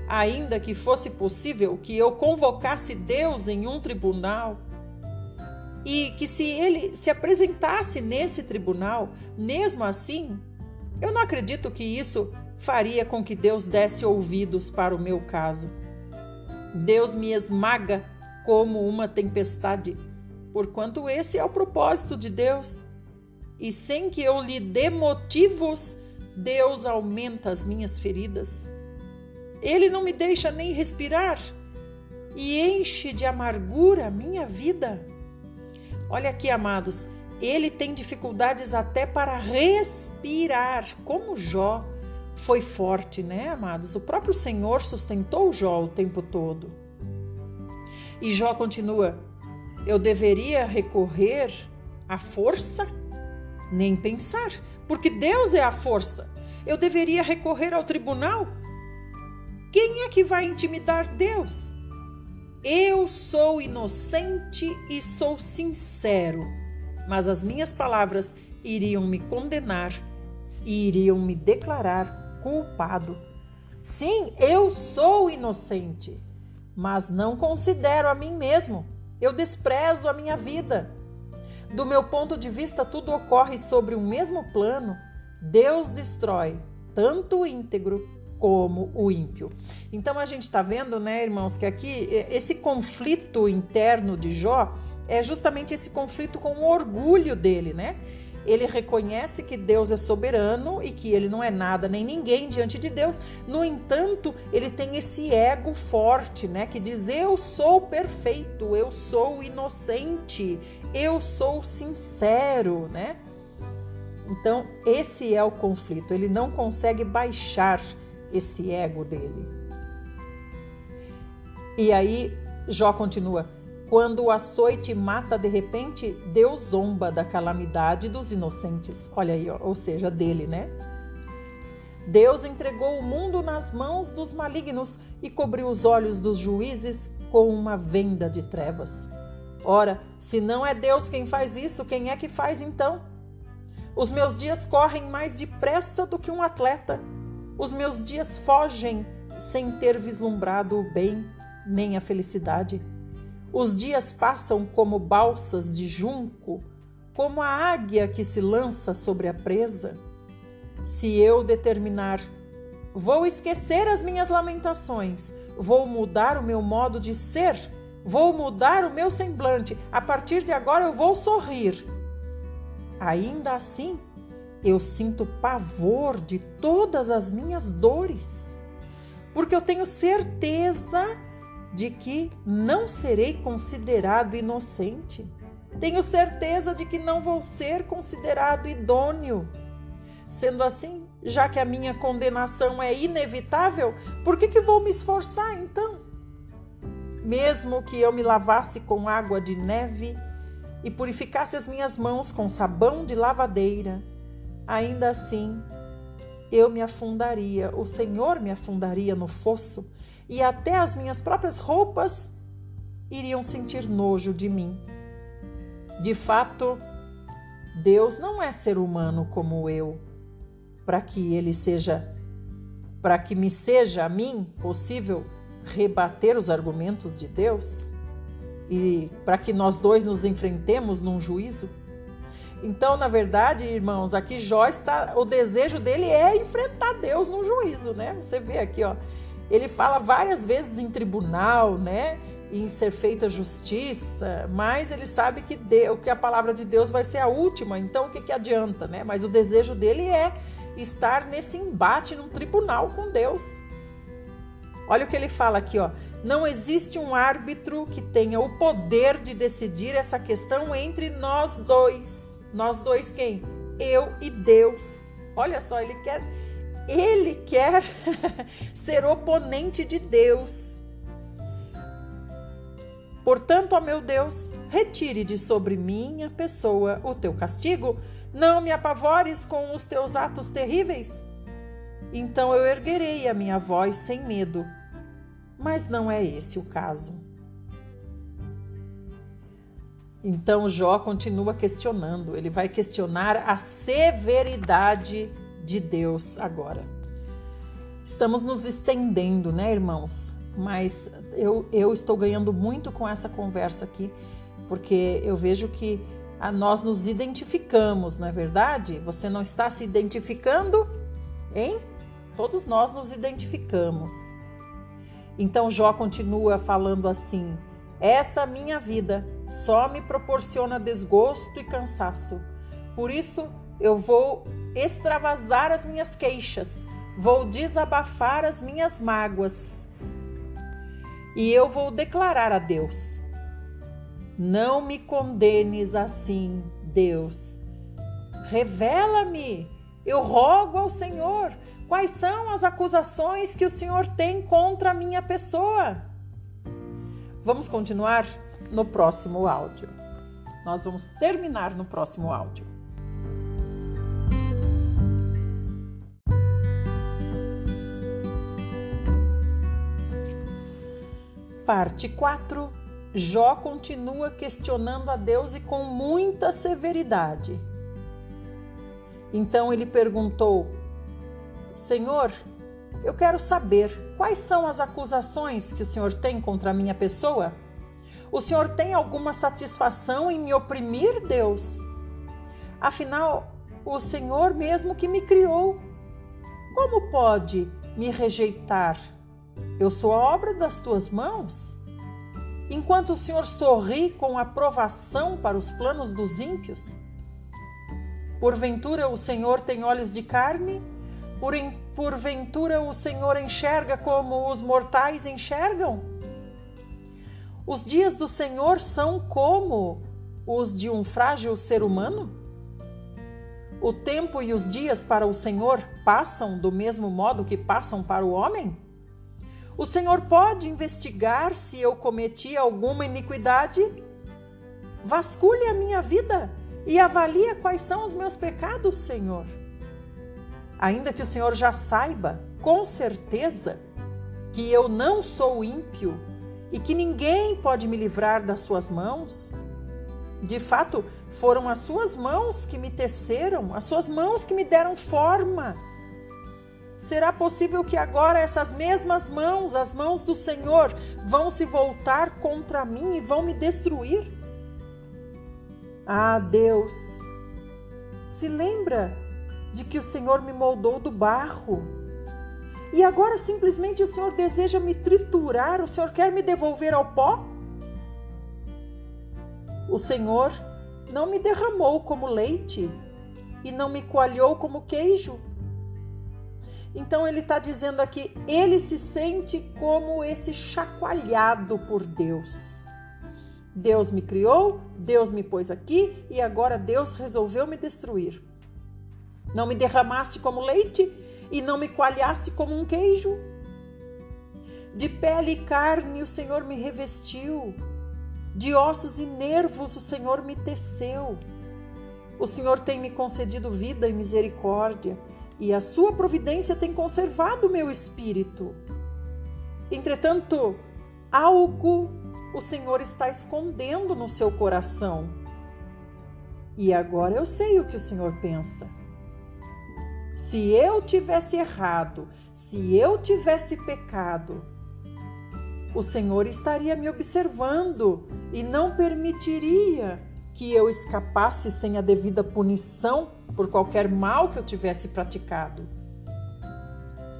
ainda que fosse possível que eu convocasse Deus em um tribunal e que se ele se apresentasse nesse tribunal, mesmo assim, eu não acredito que isso faria com que Deus desse ouvidos para o meu caso. Deus me esmaga como uma tempestade, porquanto esse é o propósito de Deus. E sem que eu lhe dê motivos, Deus aumenta as minhas feridas. Ele não me deixa nem respirar e enche de amargura a minha vida. Olha aqui, amados, ele tem dificuldades até para respirar, como Jó foi forte, né, amados? O próprio Senhor sustentou Jó o tempo todo. E Jó continua: Eu deveria recorrer à força? Nem pensar, porque Deus é a força. Eu deveria recorrer ao tribunal? Quem é que vai intimidar Deus? Eu sou inocente e sou sincero, mas as minhas palavras iriam me condenar e iriam me declarar culpado. Sim, eu sou inocente, mas não considero a mim mesmo. Eu desprezo a minha vida. Do meu ponto de vista, tudo ocorre sobre o mesmo plano. Deus destrói tanto o íntegro como o ímpio. Então a gente está vendo, né, irmãos, que aqui esse conflito interno de Jó é justamente esse conflito com o orgulho dele, né? Ele reconhece que Deus é soberano e que ele não é nada nem ninguém diante de Deus. No entanto, ele tem esse ego forte, né, que diz: "Eu sou perfeito, eu sou inocente, eu sou sincero", né? Então, esse é o conflito. Ele não consegue baixar esse ego dele. E aí Jó continua: quando o açoite mata de repente, Deus zomba da calamidade dos inocentes. Olha aí, ó, ou seja, dele, né? Deus entregou o mundo nas mãos dos malignos e cobriu os olhos dos juízes com uma venda de trevas. Ora, se não é Deus quem faz isso, quem é que faz então? Os meus dias correm mais depressa do que um atleta. Os meus dias fogem sem ter vislumbrado o bem nem a felicidade. Os dias passam como balsas de junco, como a águia que se lança sobre a presa. Se eu determinar, vou esquecer as minhas lamentações, vou mudar o meu modo de ser, vou mudar o meu semblante, a partir de agora eu vou sorrir. Ainda assim, eu sinto pavor de todas as minhas dores, porque eu tenho certeza de que não serei considerado inocente. Tenho certeza de que não vou ser considerado idôneo. Sendo assim, já que a minha condenação é inevitável, por que, que vou me esforçar então? Mesmo que eu me lavasse com água de neve e purificasse as minhas mãos com sabão de lavadeira, ainda assim eu me afundaria, o Senhor me afundaria no fosso e até as minhas próprias roupas iriam sentir nojo de mim. De fato, Deus não é ser humano como eu, para que ele seja para que me seja a mim possível rebater os argumentos de Deus e para que nós dois nos enfrentemos num juízo. Então, na verdade, irmãos, aqui Jó está, o desejo dele é enfrentar Deus no juízo, né? Você vê aqui, ó, ele fala várias vezes em tribunal, né? Em ser feita justiça, mas ele sabe que, Deus, que a palavra de Deus vai ser a última, então o que, que adianta, né? Mas o desejo dele é estar nesse embate num tribunal com Deus. Olha o que ele fala aqui, ó. Não existe um árbitro que tenha o poder de decidir essa questão entre nós dois. Nós dois quem? Eu e Deus. Olha só, ele quer ele quer ser oponente de Deus. Portanto, ó meu Deus, retire de sobre minha pessoa o teu castigo, não me apavores com os teus atos terríveis. Então eu erguerei a minha voz sem medo. Mas não é esse o caso. Então Jó continua questionando, ele vai questionar a severidade de Deus agora. Estamos nos estendendo, né, irmãos? Mas eu, eu estou ganhando muito com essa conversa aqui, porque eu vejo que a nós nos identificamos, não é verdade? Você não está se identificando, hein? Todos nós nos identificamos. Então Jó continua falando assim: essa minha vida só me proporciona desgosto e cansaço. Por isso eu vou extravasar as minhas queixas, vou desabafar as minhas mágoas. E eu vou declarar a Deus: Não me condenes assim, Deus, revela-me. Eu rogo ao Senhor quais são as acusações que o Senhor tem contra a minha pessoa. Vamos continuar no próximo áudio. Nós vamos terminar no próximo áudio. Parte 4. Jó continua questionando a Deus e com muita severidade. Então ele perguntou: Senhor, eu quero saber quais são as acusações que o Senhor tem contra a minha pessoa? O Senhor tem alguma satisfação em me oprimir, Deus? Afinal, o Senhor mesmo que me criou. Como pode me rejeitar? Eu sou a obra das tuas mãos. Enquanto o Senhor sorri com aprovação para os planos dos ímpios, porventura o Senhor tem olhos de carne? Por porventura o Senhor enxerga como os mortais enxergam? Os dias do Senhor são como os de um frágil ser humano? O tempo e os dias para o Senhor passam do mesmo modo que passam para o homem? O Senhor pode investigar se eu cometi alguma iniquidade? Vasculhe a minha vida e avalie quais são os meus pecados, Senhor. Ainda que o Senhor já saiba, com certeza, que eu não sou ímpio e que ninguém pode me livrar das suas mãos. De fato, foram as suas mãos que me teceram, as suas mãos que me deram forma Será possível que agora essas mesmas mãos, as mãos do Senhor, vão se voltar contra mim e vão me destruir? Ah, Deus, se lembra de que o Senhor me moldou do barro e agora simplesmente o Senhor deseja me triturar, o Senhor quer me devolver ao pó? O Senhor não me derramou como leite e não me coalhou como queijo. Então ele está dizendo aqui, ele se sente como esse chacoalhado por Deus. Deus me criou, Deus me pôs aqui e agora Deus resolveu me destruir. Não me derramaste como leite e não me coalhaste como um queijo. De pele e carne o Senhor me revestiu, de ossos e nervos o Senhor me teceu. O Senhor tem me concedido vida e misericórdia e a sua providência tem conservado o meu espírito. Entretanto, algo o Senhor está escondendo no seu coração. E agora eu sei o que o Senhor pensa. Se eu tivesse errado, se eu tivesse pecado, o Senhor estaria me observando e não permitiria que eu escapasse sem a devida punição por qualquer mal que eu tivesse praticado.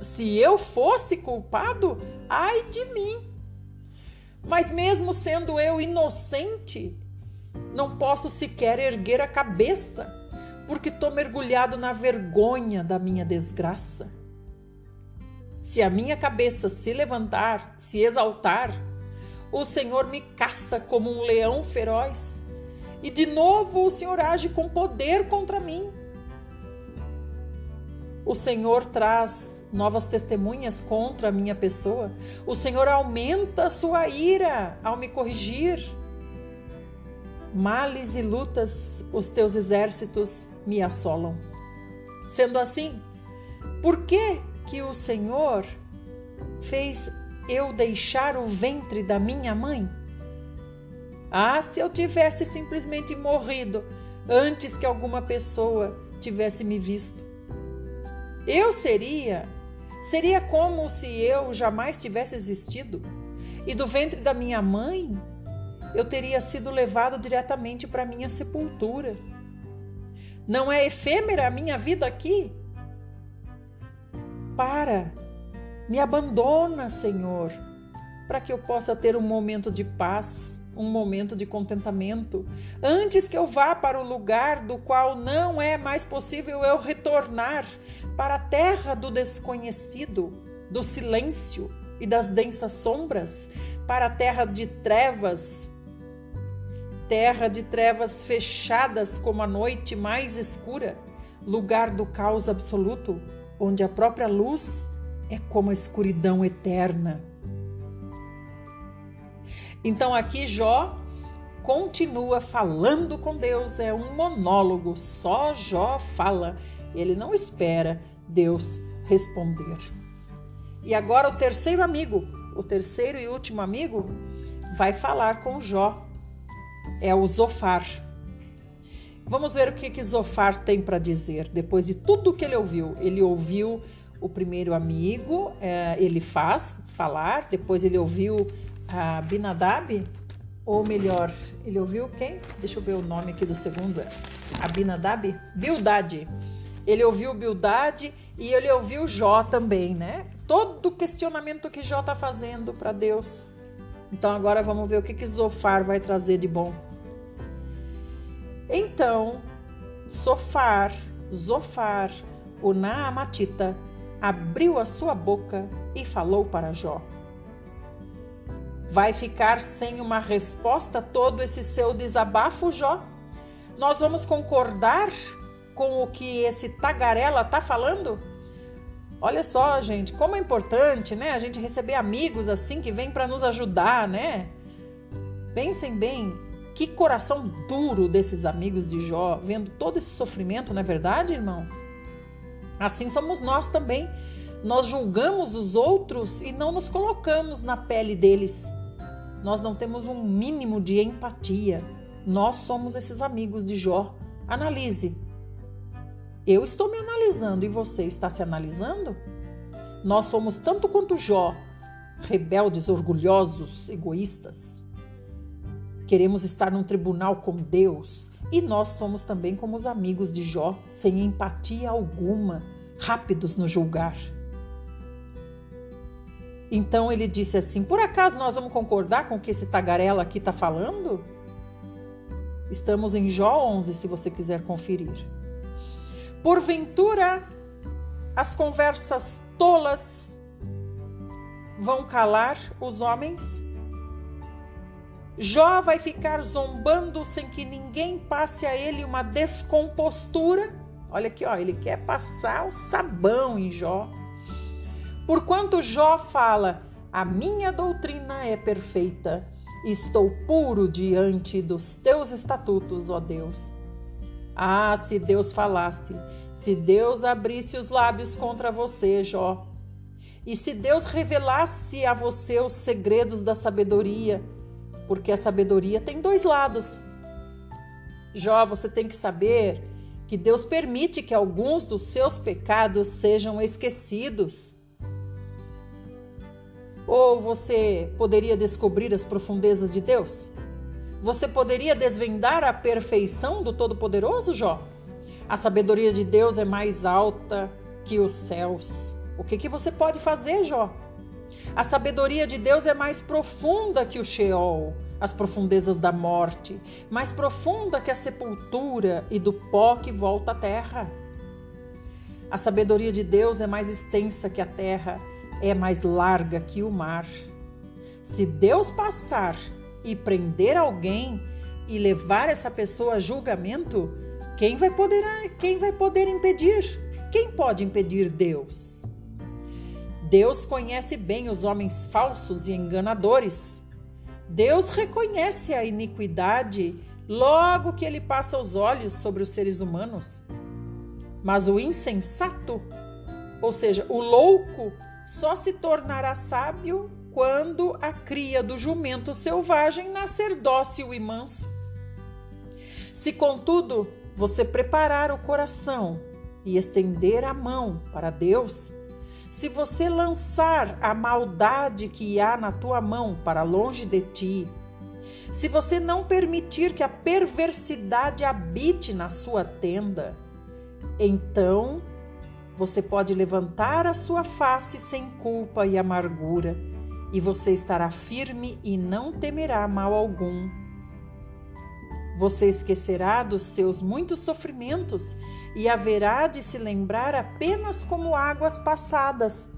Se eu fosse culpado, ai de mim! Mas mesmo sendo eu inocente, não posso sequer erguer a cabeça, porque estou mergulhado na vergonha da minha desgraça. Se a minha cabeça se levantar, se exaltar, o Senhor me caça como um leão feroz e de novo o Senhor age com poder contra mim. O Senhor traz novas testemunhas contra a minha pessoa. O Senhor aumenta a sua ira ao me corrigir. Males e lutas os teus exércitos me assolam. Sendo assim, por que que o Senhor fez eu deixar o ventre da minha mãe? Ah, se eu tivesse simplesmente morrido antes que alguma pessoa tivesse me visto. Eu seria, seria como se eu jamais tivesse existido. E do ventre da minha mãe, eu teria sido levado diretamente para minha sepultura. Não é efêmera a minha vida aqui? Para, me abandona, Senhor, para que eu possa ter um momento de paz um momento de contentamento, antes que eu vá para o lugar do qual não é mais possível eu retornar para a terra do desconhecido, do silêncio e das densas sombras, para a terra de trevas. terra de trevas fechadas como a noite mais escura, lugar do caos absoluto, onde a própria luz é como a escuridão eterna. Então aqui Jó continua falando com Deus, é um monólogo, só Jó fala, ele não espera Deus responder. E agora o terceiro amigo, o terceiro e último amigo, vai falar com Jó. É o Zofar. Vamos ver o que, que Zofar tem para dizer depois de tudo que ele ouviu. Ele ouviu o primeiro amigo, é, ele faz falar, depois ele ouviu a Binadab, ou melhor, ele ouviu quem? Deixa eu ver o nome aqui do segundo. Abinadab? Bildade. Ele ouviu Bildade e ele ouviu Jó também, né? Todo o questionamento que Jó está fazendo para Deus. Então agora vamos ver o que, que Zofar vai trazer de bom. Então, Sofar, Zofar, o Naamatita, abriu a sua boca e falou para Jó. Vai ficar sem uma resposta todo esse seu desabafo, Jó? Nós vamos concordar com o que esse tagarela está falando? Olha só, gente, como é importante, né? A gente receber amigos assim que vêm para nos ajudar, né? Pensem bem, que coração duro desses amigos de Jó, vendo todo esse sofrimento, não é verdade, irmãos? Assim somos nós também. Nós julgamos os outros e não nos colocamos na pele deles. Nós não temos um mínimo de empatia. Nós somos esses amigos de Jó. Analise. Eu estou me analisando e você está se analisando? Nós somos tanto quanto Jó, rebeldes, orgulhosos, egoístas. Queremos estar num tribunal com Deus e nós somos também como os amigos de Jó, sem empatia alguma, rápidos no julgar. Então ele disse assim: Por acaso nós vamos concordar com o que esse tagarela aqui está falando? Estamos em Jó 11, se você quiser conferir. Porventura, as conversas tolas vão calar os homens? Jó vai ficar zombando sem que ninguém passe a ele uma descompostura? Olha aqui, ó, ele quer passar o sabão em Jó. Porquanto Jó fala: A minha doutrina é perfeita, estou puro diante dos teus estatutos, ó Deus. Ah, se Deus falasse, se Deus abrisse os lábios contra você, Jó, e se Deus revelasse a você os segredos da sabedoria, porque a sabedoria tem dois lados. Jó, você tem que saber que Deus permite que alguns dos seus pecados sejam esquecidos. Ou você poderia descobrir as profundezas de Deus? Você poderia desvendar a perfeição do Todo-Poderoso, Jó? A sabedoria de Deus é mais alta que os céus. O que, que você pode fazer, Jó? A sabedoria de Deus é mais profunda que o Sheol, as profundezas da morte, mais profunda que a sepultura e do pó que volta à terra. A sabedoria de Deus é mais extensa que a terra, é mais larga que o mar. Se Deus passar e prender alguém e levar essa pessoa a julgamento, quem vai poder, quem vai poder impedir? Quem pode impedir Deus? Deus conhece bem os homens falsos e enganadores. Deus reconhece a iniquidade logo que ele passa os olhos sobre os seres humanos. Mas o insensato, ou seja, o louco, só se tornará sábio quando a cria do jumento selvagem nascer dócil e manso. Se, contudo, você preparar o coração e estender a mão para Deus, se você lançar a maldade que há na tua mão para longe de ti, se você não permitir que a perversidade habite na sua tenda, então você pode levantar a sua face sem culpa e amargura, e você estará firme e não temerá mal algum você esquecerá dos seus muitos sofrimentos e haverá de se lembrar apenas como águas passadas.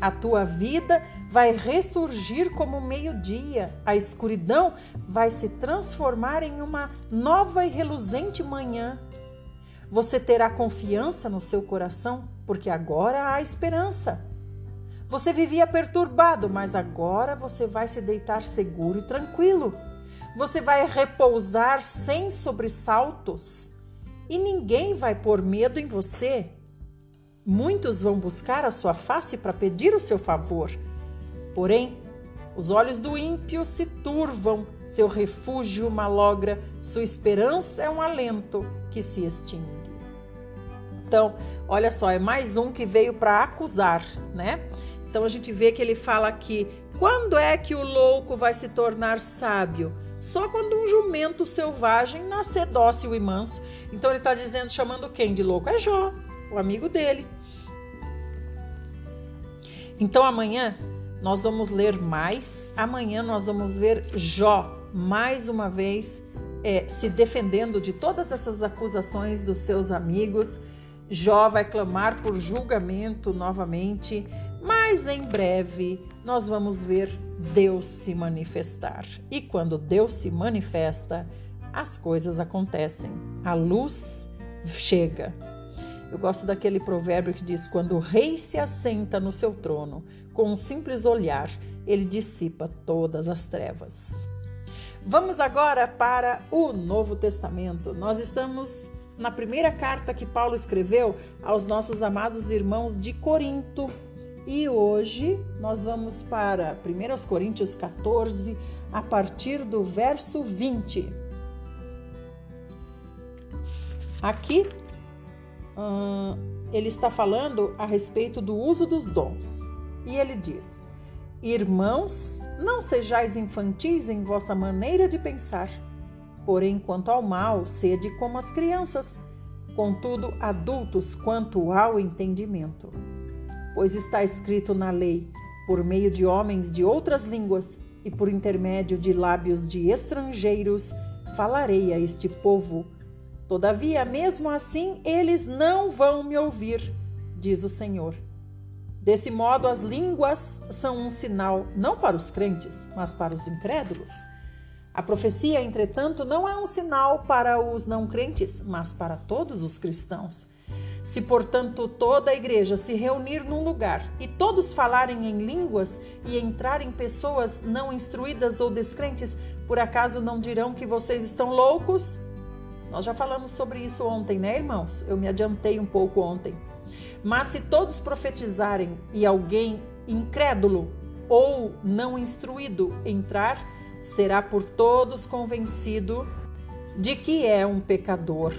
A tua vida vai ressurgir como meio-dia. A escuridão vai se transformar em uma nova e reluzente manhã. Você terá confiança no seu coração, porque agora há esperança. Você vivia perturbado, mas agora você vai se deitar seguro e tranquilo. Você vai repousar sem sobressaltos e ninguém vai pôr medo em você. Muitos vão buscar a sua face para pedir o seu favor. Porém, os olhos do ímpio se turvam, seu refúgio malogra, sua esperança é um alento que se extingue. Então, olha só, é mais um que veio para acusar, né? Então a gente vê que ele fala aqui: quando é que o louco vai se tornar sábio? Só quando um jumento selvagem nascer dócil e manso. Então ele está dizendo, chamando quem de louco? É Jó, o amigo dele. Então amanhã nós vamos ler mais. Amanhã nós vamos ver Jó mais uma vez é, se defendendo de todas essas acusações dos seus amigos. Jó vai clamar por julgamento novamente mas em breve nós vamos ver Deus se manifestar. E quando Deus se manifesta, as coisas acontecem. A luz chega. Eu gosto daquele provérbio que diz: quando o rei se assenta no seu trono, com um simples olhar, ele dissipa todas as trevas. Vamos agora para o Novo Testamento. Nós estamos na primeira carta que Paulo escreveu aos nossos amados irmãos de Corinto, e hoje nós vamos para 1 Coríntios 14, a partir do verso 20. Aqui hum, ele está falando a respeito do uso dos dons. E ele diz: Irmãos, não sejais infantis em vossa maneira de pensar, porém, quanto ao mal, sede como as crianças, contudo, adultos quanto ao entendimento pois está escrito na lei: por meio de homens de outras línguas e por intermédio de lábios de estrangeiros falarei a este povo. Todavia, mesmo assim, eles não vão me ouvir, diz o Senhor. Desse modo, as línguas são um sinal não para os crentes, mas para os incrédulos. A profecia, entretanto, não é um sinal para os não crentes, mas para todos os cristãos. Se, portanto, toda a igreja se reunir num lugar e todos falarem em línguas e entrarem pessoas não instruídas ou descrentes, por acaso não dirão que vocês estão loucos? Nós já falamos sobre isso ontem, né, irmãos? Eu me adiantei um pouco ontem. Mas se todos profetizarem e alguém incrédulo ou não instruído entrar, será por todos convencido de que é um pecador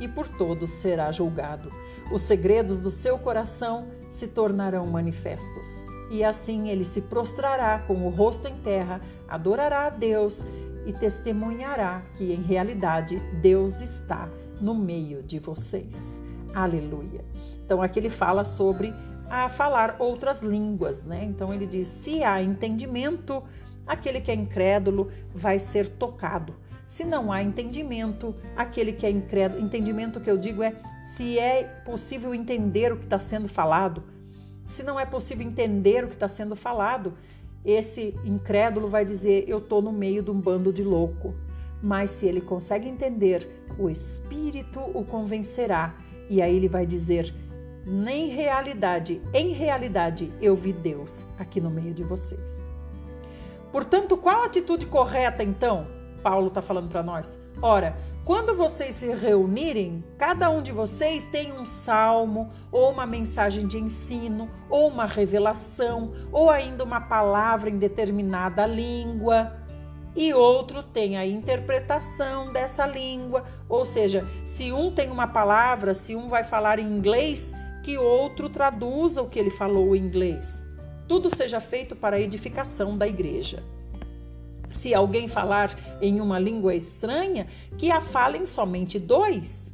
e por todos será julgado. Os segredos do seu coração se tornarão manifestos. E assim ele se prostrará com o rosto em terra, adorará a Deus e testemunhará que em realidade Deus está no meio de vocês. Aleluia. Então aqui ele fala sobre a falar outras línguas, né? Então ele diz: se há entendimento, aquele que é incrédulo vai ser tocado. Se não há entendimento, aquele que é incrédulo, entendimento que eu digo é se é possível entender o que está sendo falado. Se não é possível entender o que está sendo falado, esse incrédulo vai dizer: Eu estou no meio de um bando de louco. Mas se ele consegue entender, o Espírito o convencerá. E aí ele vai dizer: Nem realidade, em realidade, eu vi Deus aqui no meio de vocês. Portanto, qual a atitude correta então? Paulo está falando para nós. Ora, quando vocês se reunirem, cada um de vocês tem um salmo, ou uma mensagem de ensino, ou uma revelação, ou ainda uma palavra em determinada língua, e outro tem a interpretação dessa língua. Ou seja, se um tem uma palavra, se um vai falar em inglês, que outro traduza o que ele falou em inglês. Tudo seja feito para a edificação da igreja. Se alguém falar em uma língua estranha, que a falem somente dois,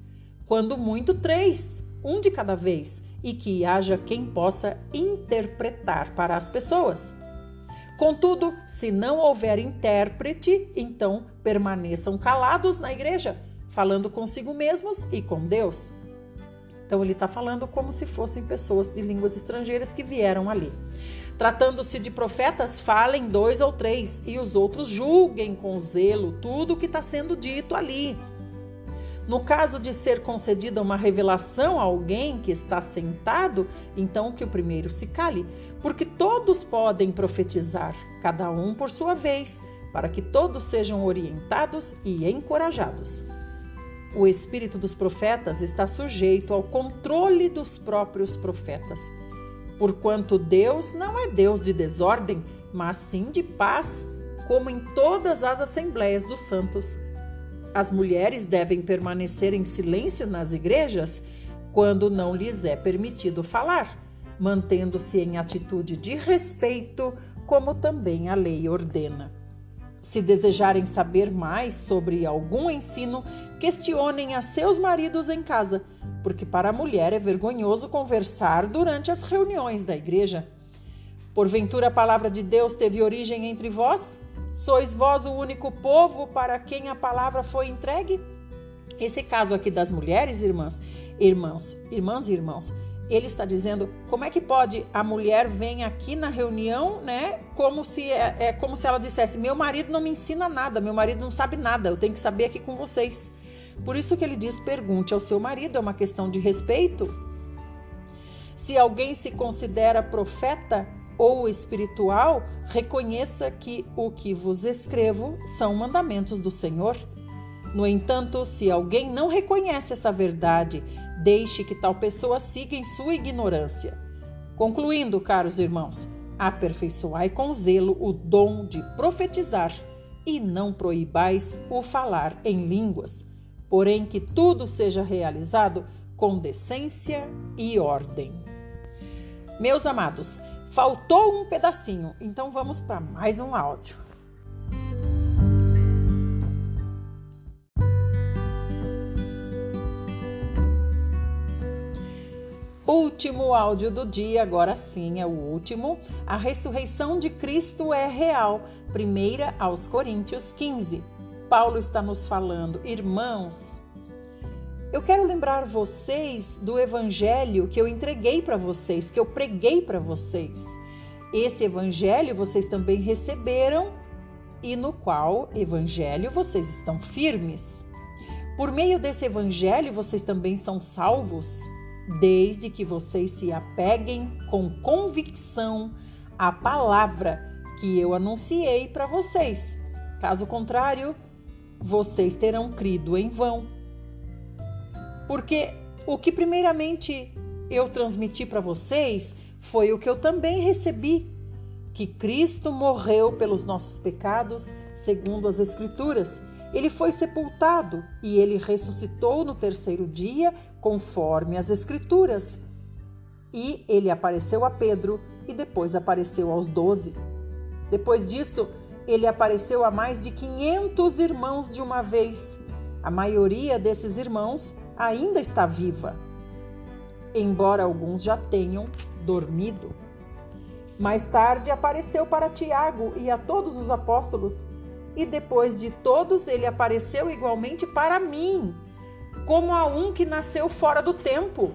quando muito três, um de cada vez, e que haja quem possa interpretar para as pessoas. Contudo, se não houver intérprete, então permaneçam calados na igreja, falando consigo mesmos e com Deus. Então ele está falando como se fossem pessoas de línguas estrangeiras que vieram ali. Tratando-se de profetas, falem dois ou três, e os outros julguem com zelo tudo o que está sendo dito ali. No caso de ser concedida uma revelação a alguém que está sentado, então que o primeiro se cale, porque todos podem profetizar, cada um por sua vez, para que todos sejam orientados e encorajados. O espírito dos profetas está sujeito ao controle dos próprios profetas porquanto Deus não é Deus de desordem, mas sim de paz, como em todas as assembleias dos santos. As mulheres devem permanecer em silêncio nas igrejas quando não lhes é permitido falar, mantendo-se em atitude de respeito, como também a lei ordena. Se desejarem saber mais sobre algum ensino, questionem a seus maridos em casa, porque para a mulher é vergonhoso conversar durante as reuniões da igreja. Porventura a palavra de Deus teve origem entre vós? Sois vós o único povo para quem a palavra foi entregue? Esse caso aqui das mulheres, irmãs, irmãos, irmãs e irmãos, ele está dizendo como é que pode a mulher vem aqui na reunião, né? Como se é, é, como se ela dissesse: meu marido não me ensina nada, meu marido não sabe nada, eu tenho que saber aqui com vocês. Por isso que ele diz: pergunte ao seu marido, é uma questão de respeito. Se alguém se considera profeta ou espiritual, reconheça que o que vos escrevo são mandamentos do Senhor. No entanto, se alguém não reconhece essa verdade, deixe que tal pessoa siga em sua ignorância. Concluindo, caros irmãos, aperfeiçoai com zelo o dom de profetizar e não proibais o falar em línguas, porém que tudo seja realizado com decência e ordem. Meus amados, faltou um pedacinho, então vamos para mais um áudio. Último áudio do dia, agora sim é o último. A ressurreição de Cristo é real. Primeira aos Coríntios 15. Paulo está nos falando, irmãos, eu quero lembrar vocês do evangelho que eu entreguei para vocês, que eu preguei para vocês. Esse evangelho vocês também receberam e no qual evangelho vocês estão firmes. Por meio desse evangelho vocês também são salvos desde que vocês se apeguem com convicção à palavra que eu anunciei para vocês. Caso contrário, vocês terão crido em vão. Porque o que primeiramente eu transmiti para vocês foi o que eu também recebi, que Cristo morreu pelos nossos pecados, segundo as Escrituras, ele foi sepultado e ele ressuscitou no terceiro dia, conforme as Escrituras. E ele apareceu a Pedro e depois apareceu aos doze. Depois disso, ele apareceu a mais de 500 irmãos de uma vez. A maioria desses irmãos ainda está viva, embora alguns já tenham dormido. Mais tarde apareceu para Tiago e a todos os apóstolos e depois de todos ele apareceu igualmente para mim, como a um que nasceu fora do tempo.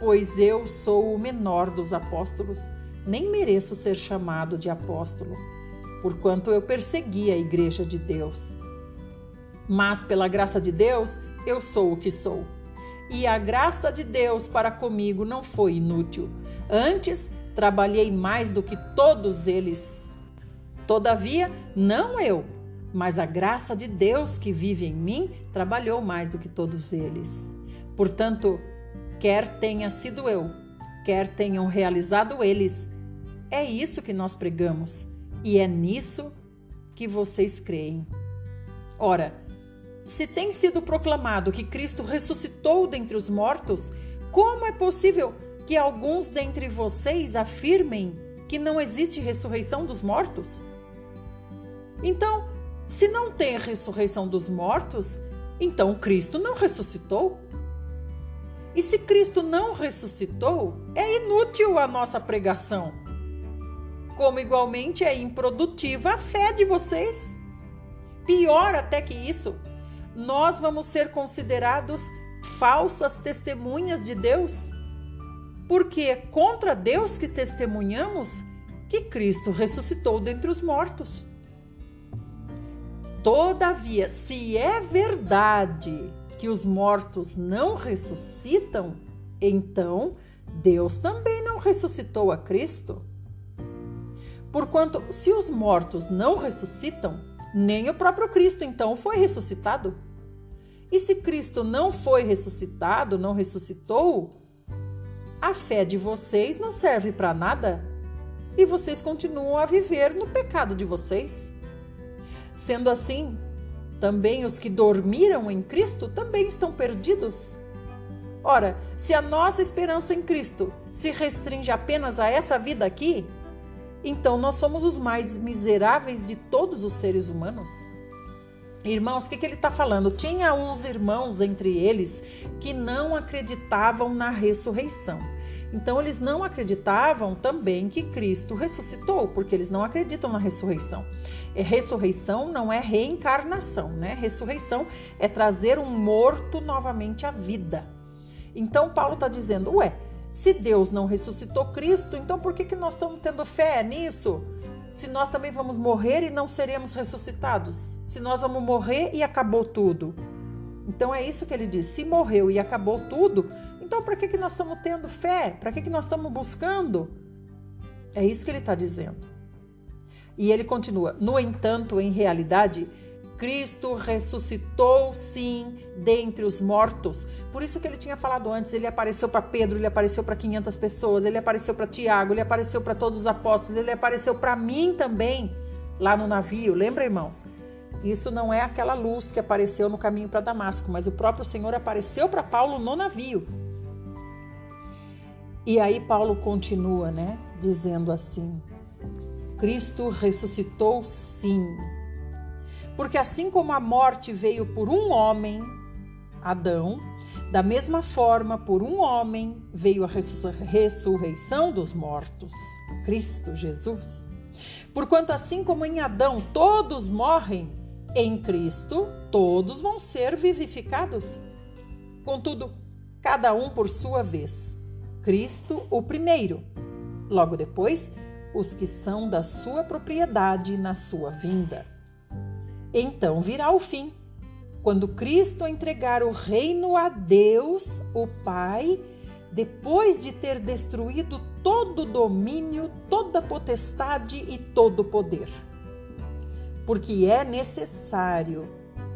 Pois eu sou o menor dos apóstolos, nem mereço ser chamado de apóstolo, porquanto eu persegui a igreja de Deus. Mas pela graça de Deus, eu sou o que sou. E a graça de Deus para comigo não foi inútil. Antes, trabalhei mais do que todos eles Todavia, não eu, mas a graça de Deus que vive em mim trabalhou mais do que todos eles. Portanto, quer tenha sido eu, quer tenham realizado eles, é isso que nós pregamos e é nisso que vocês creem. Ora, se tem sido proclamado que Cristo ressuscitou dentre os mortos, como é possível que alguns dentre vocês afirmem que não existe ressurreição dos mortos? Então, se não tem a ressurreição dos mortos, então Cristo não ressuscitou. E se Cristo não ressuscitou, é inútil a nossa pregação. Como igualmente é improdutiva a fé de vocês. Pior até que isso, nós vamos ser considerados falsas testemunhas de Deus? Porque é contra Deus que testemunhamos que Cristo ressuscitou dentre os mortos. Todavia, se é verdade que os mortos não ressuscitam, então Deus também não ressuscitou a Cristo. Porquanto, se os mortos não ressuscitam, nem o próprio Cristo então foi ressuscitado. E se Cristo não foi ressuscitado, não ressuscitou, a fé de vocês não serve para nada e vocês continuam a viver no pecado de vocês. Sendo assim, também os que dormiram em Cristo também estão perdidos. Ora, se a nossa esperança em Cristo se restringe apenas a essa vida aqui, então nós somos os mais miseráveis de todos os seres humanos. Irmãos, o que, que ele está falando? Tinha uns irmãos entre eles que não acreditavam na ressurreição. Então, eles não acreditavam também que Cristo ressuscitou, porque eles não acreditam na ressurreição. E ressurreição não é reencarnação, né? Ressurreição é trazer um morto novamente à vida. Então, Paulo está dizendo: ué, se Deus não ressuscitou Cristo, então por que, que nós estamos tendo fé nisso? se nós também vamos morrer e não seremos ressuscitados? Se nós vamos morrer e acabou tudo? Então é isso que ele diz: se morreu e acabou tudo, então para que, que nós estamos tendo fé? Para que, que nós estamos buscando? É isso que ele está dizendo. E ele continua: no entanto, em realidade, Cristo ressuscitou sim dentre os mortos. Por isso que ele tinha falado antes, ele apareceu para Pedro, ele apareceu para 500 pessoas, ele apareceu para Tiago, ele apareceu para todos os apóstolos, ele apareceu para mim também lá no navio. Lembra, irmãos? Isso não é aquela luz que apareceu no caminho para Damasco, mas o próprio Senhor apareceu para Paulo no navio. E aí Paulo continua, né, dizendo assim: Cristo ressuscitou sim porque assim como a morte veio por um homem, Adão, da mesma forma, por um homem veio a ressurreição dos mortos, Cristo Jesus. Porquanto, assim como em Adão todos morrem, em Cristo todos vão ser vivificados. Contudo, cada um por sua vez. Cristo, o primeiro. Logo depois, os que são da sua propriedade na sua vinda. Então virá o fim, quando Cristo entregar o reino a Deus, o Pai, depois de ter destruído todo o domínio, toda potestade e todo poder. Porque é necessário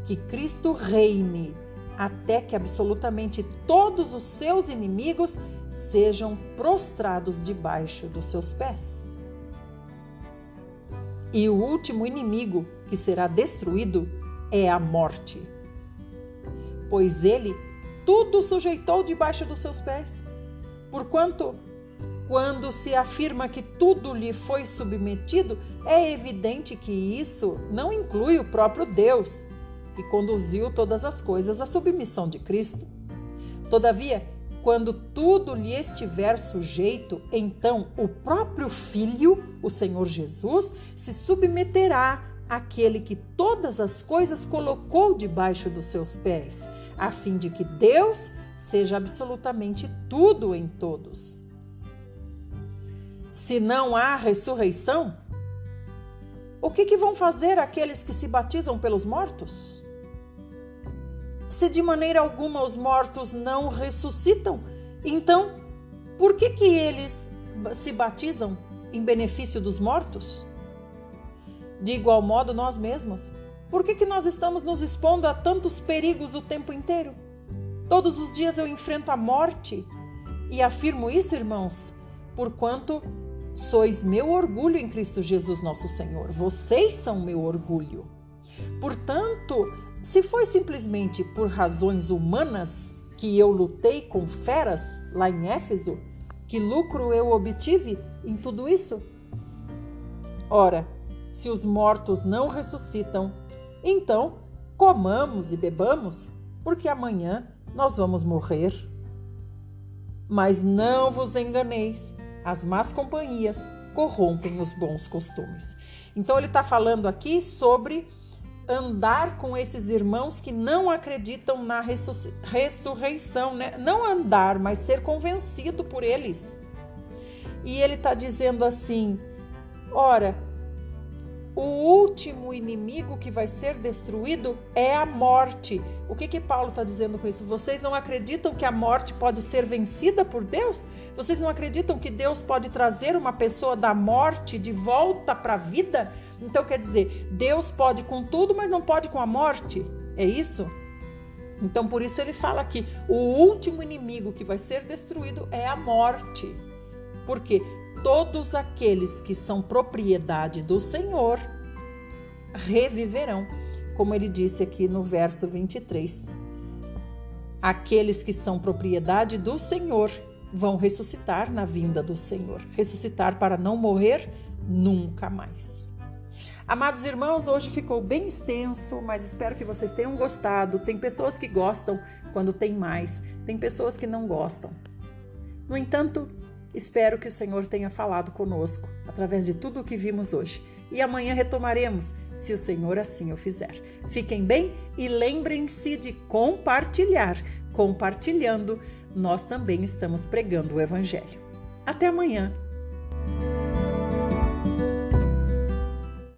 que Cristo reine até que absolutamente todos os seus inimigos sejam prostrados debaixo dos seus pés. E o último inimigo que será destruído é a morte. Pois ele tudo sujeitou debaixo dos seus pés. Porquanto, quando se afirma que tudo lhe foi submetido, é evidente que isso não inclui o próprio Deus, que conduziu todas as coisas à submissão de Cristo. Todavia, quando tudo lhe estiver sujeito, então o próprio Filho, o Senhor Jesus, se submeterá àquele que todas as coisas colocou debaixo dos seus pés, a fim de que Deus seja absolutamente tudo em todos. Se não há ressurreição, o que, que vão fazer aqueles que se batizam pelos mortos? se de maneira alguma os mortos não ressuscitam, então por que que eles se batizam em benefício dos mortos? De igual modo nós mesmos. Por que que nós estamos nos expondo a tantos perigos o tempo inteiro? Todos os dias eu enfrento a morte e afirmo isso, irmãos, porquanto sois meu orgulho em Cristo Jesus nosso Senhor. Vocês são meu orgulho. Portanto, se foi simplesmente por razões humanas que eu lutei com feras lá em Éfeso, que lucro eu obtive em tudo isso? Ora, se os mortos não ressuscitam, então comamos e bebamos, porque amanhã nós vamos morrer. Mas não vos enganeis, as más companhias corrompem os bons costumes. Então ele está falando aqui sobre andar com esses irmãos que não acreditam na ressurreição, né? Não andar, mas ser convencido por eles. E ele está dizendo assim: ora, o último inimigo que vai ser destruído é a morte. O que que Paulo está dizendo com isso? Vocês não acreditam que a morte pode ser vencida por Deus? Vocês não acreditam que Deus pode trazer uma pessoa da morte de volta para a vida? Então quer dizer, Deus pode com tudo, mas não pode com a morte. É isso? Então por isso ele fala que o último inimigo que vai ser destruído é a morte. Porque todos aqueles que são propriedade do Senhor reviverão, como ele disse aqui no verso 23. Aqueles que são propriedade do Senhor vão ressuscitar na vinda do Senhor, ressuscitar para não morrer nunca mais. Amados irmãos, hoje ficou bem extenso, mas espero que vocês tenham gostado. Tem pessoas que gostam quando tem mais, tem pessoas que não gostam. No entanto, espero que o Senhor tenha falado conosco através de tudo o que vimos hoje. E amanhã retomaremos, se o Senhor assim o fizer. Fiquem bem e lembrem-se de compartilhar. Compartilhando, nós também estamos pregando o Evangelho. Até amanhã!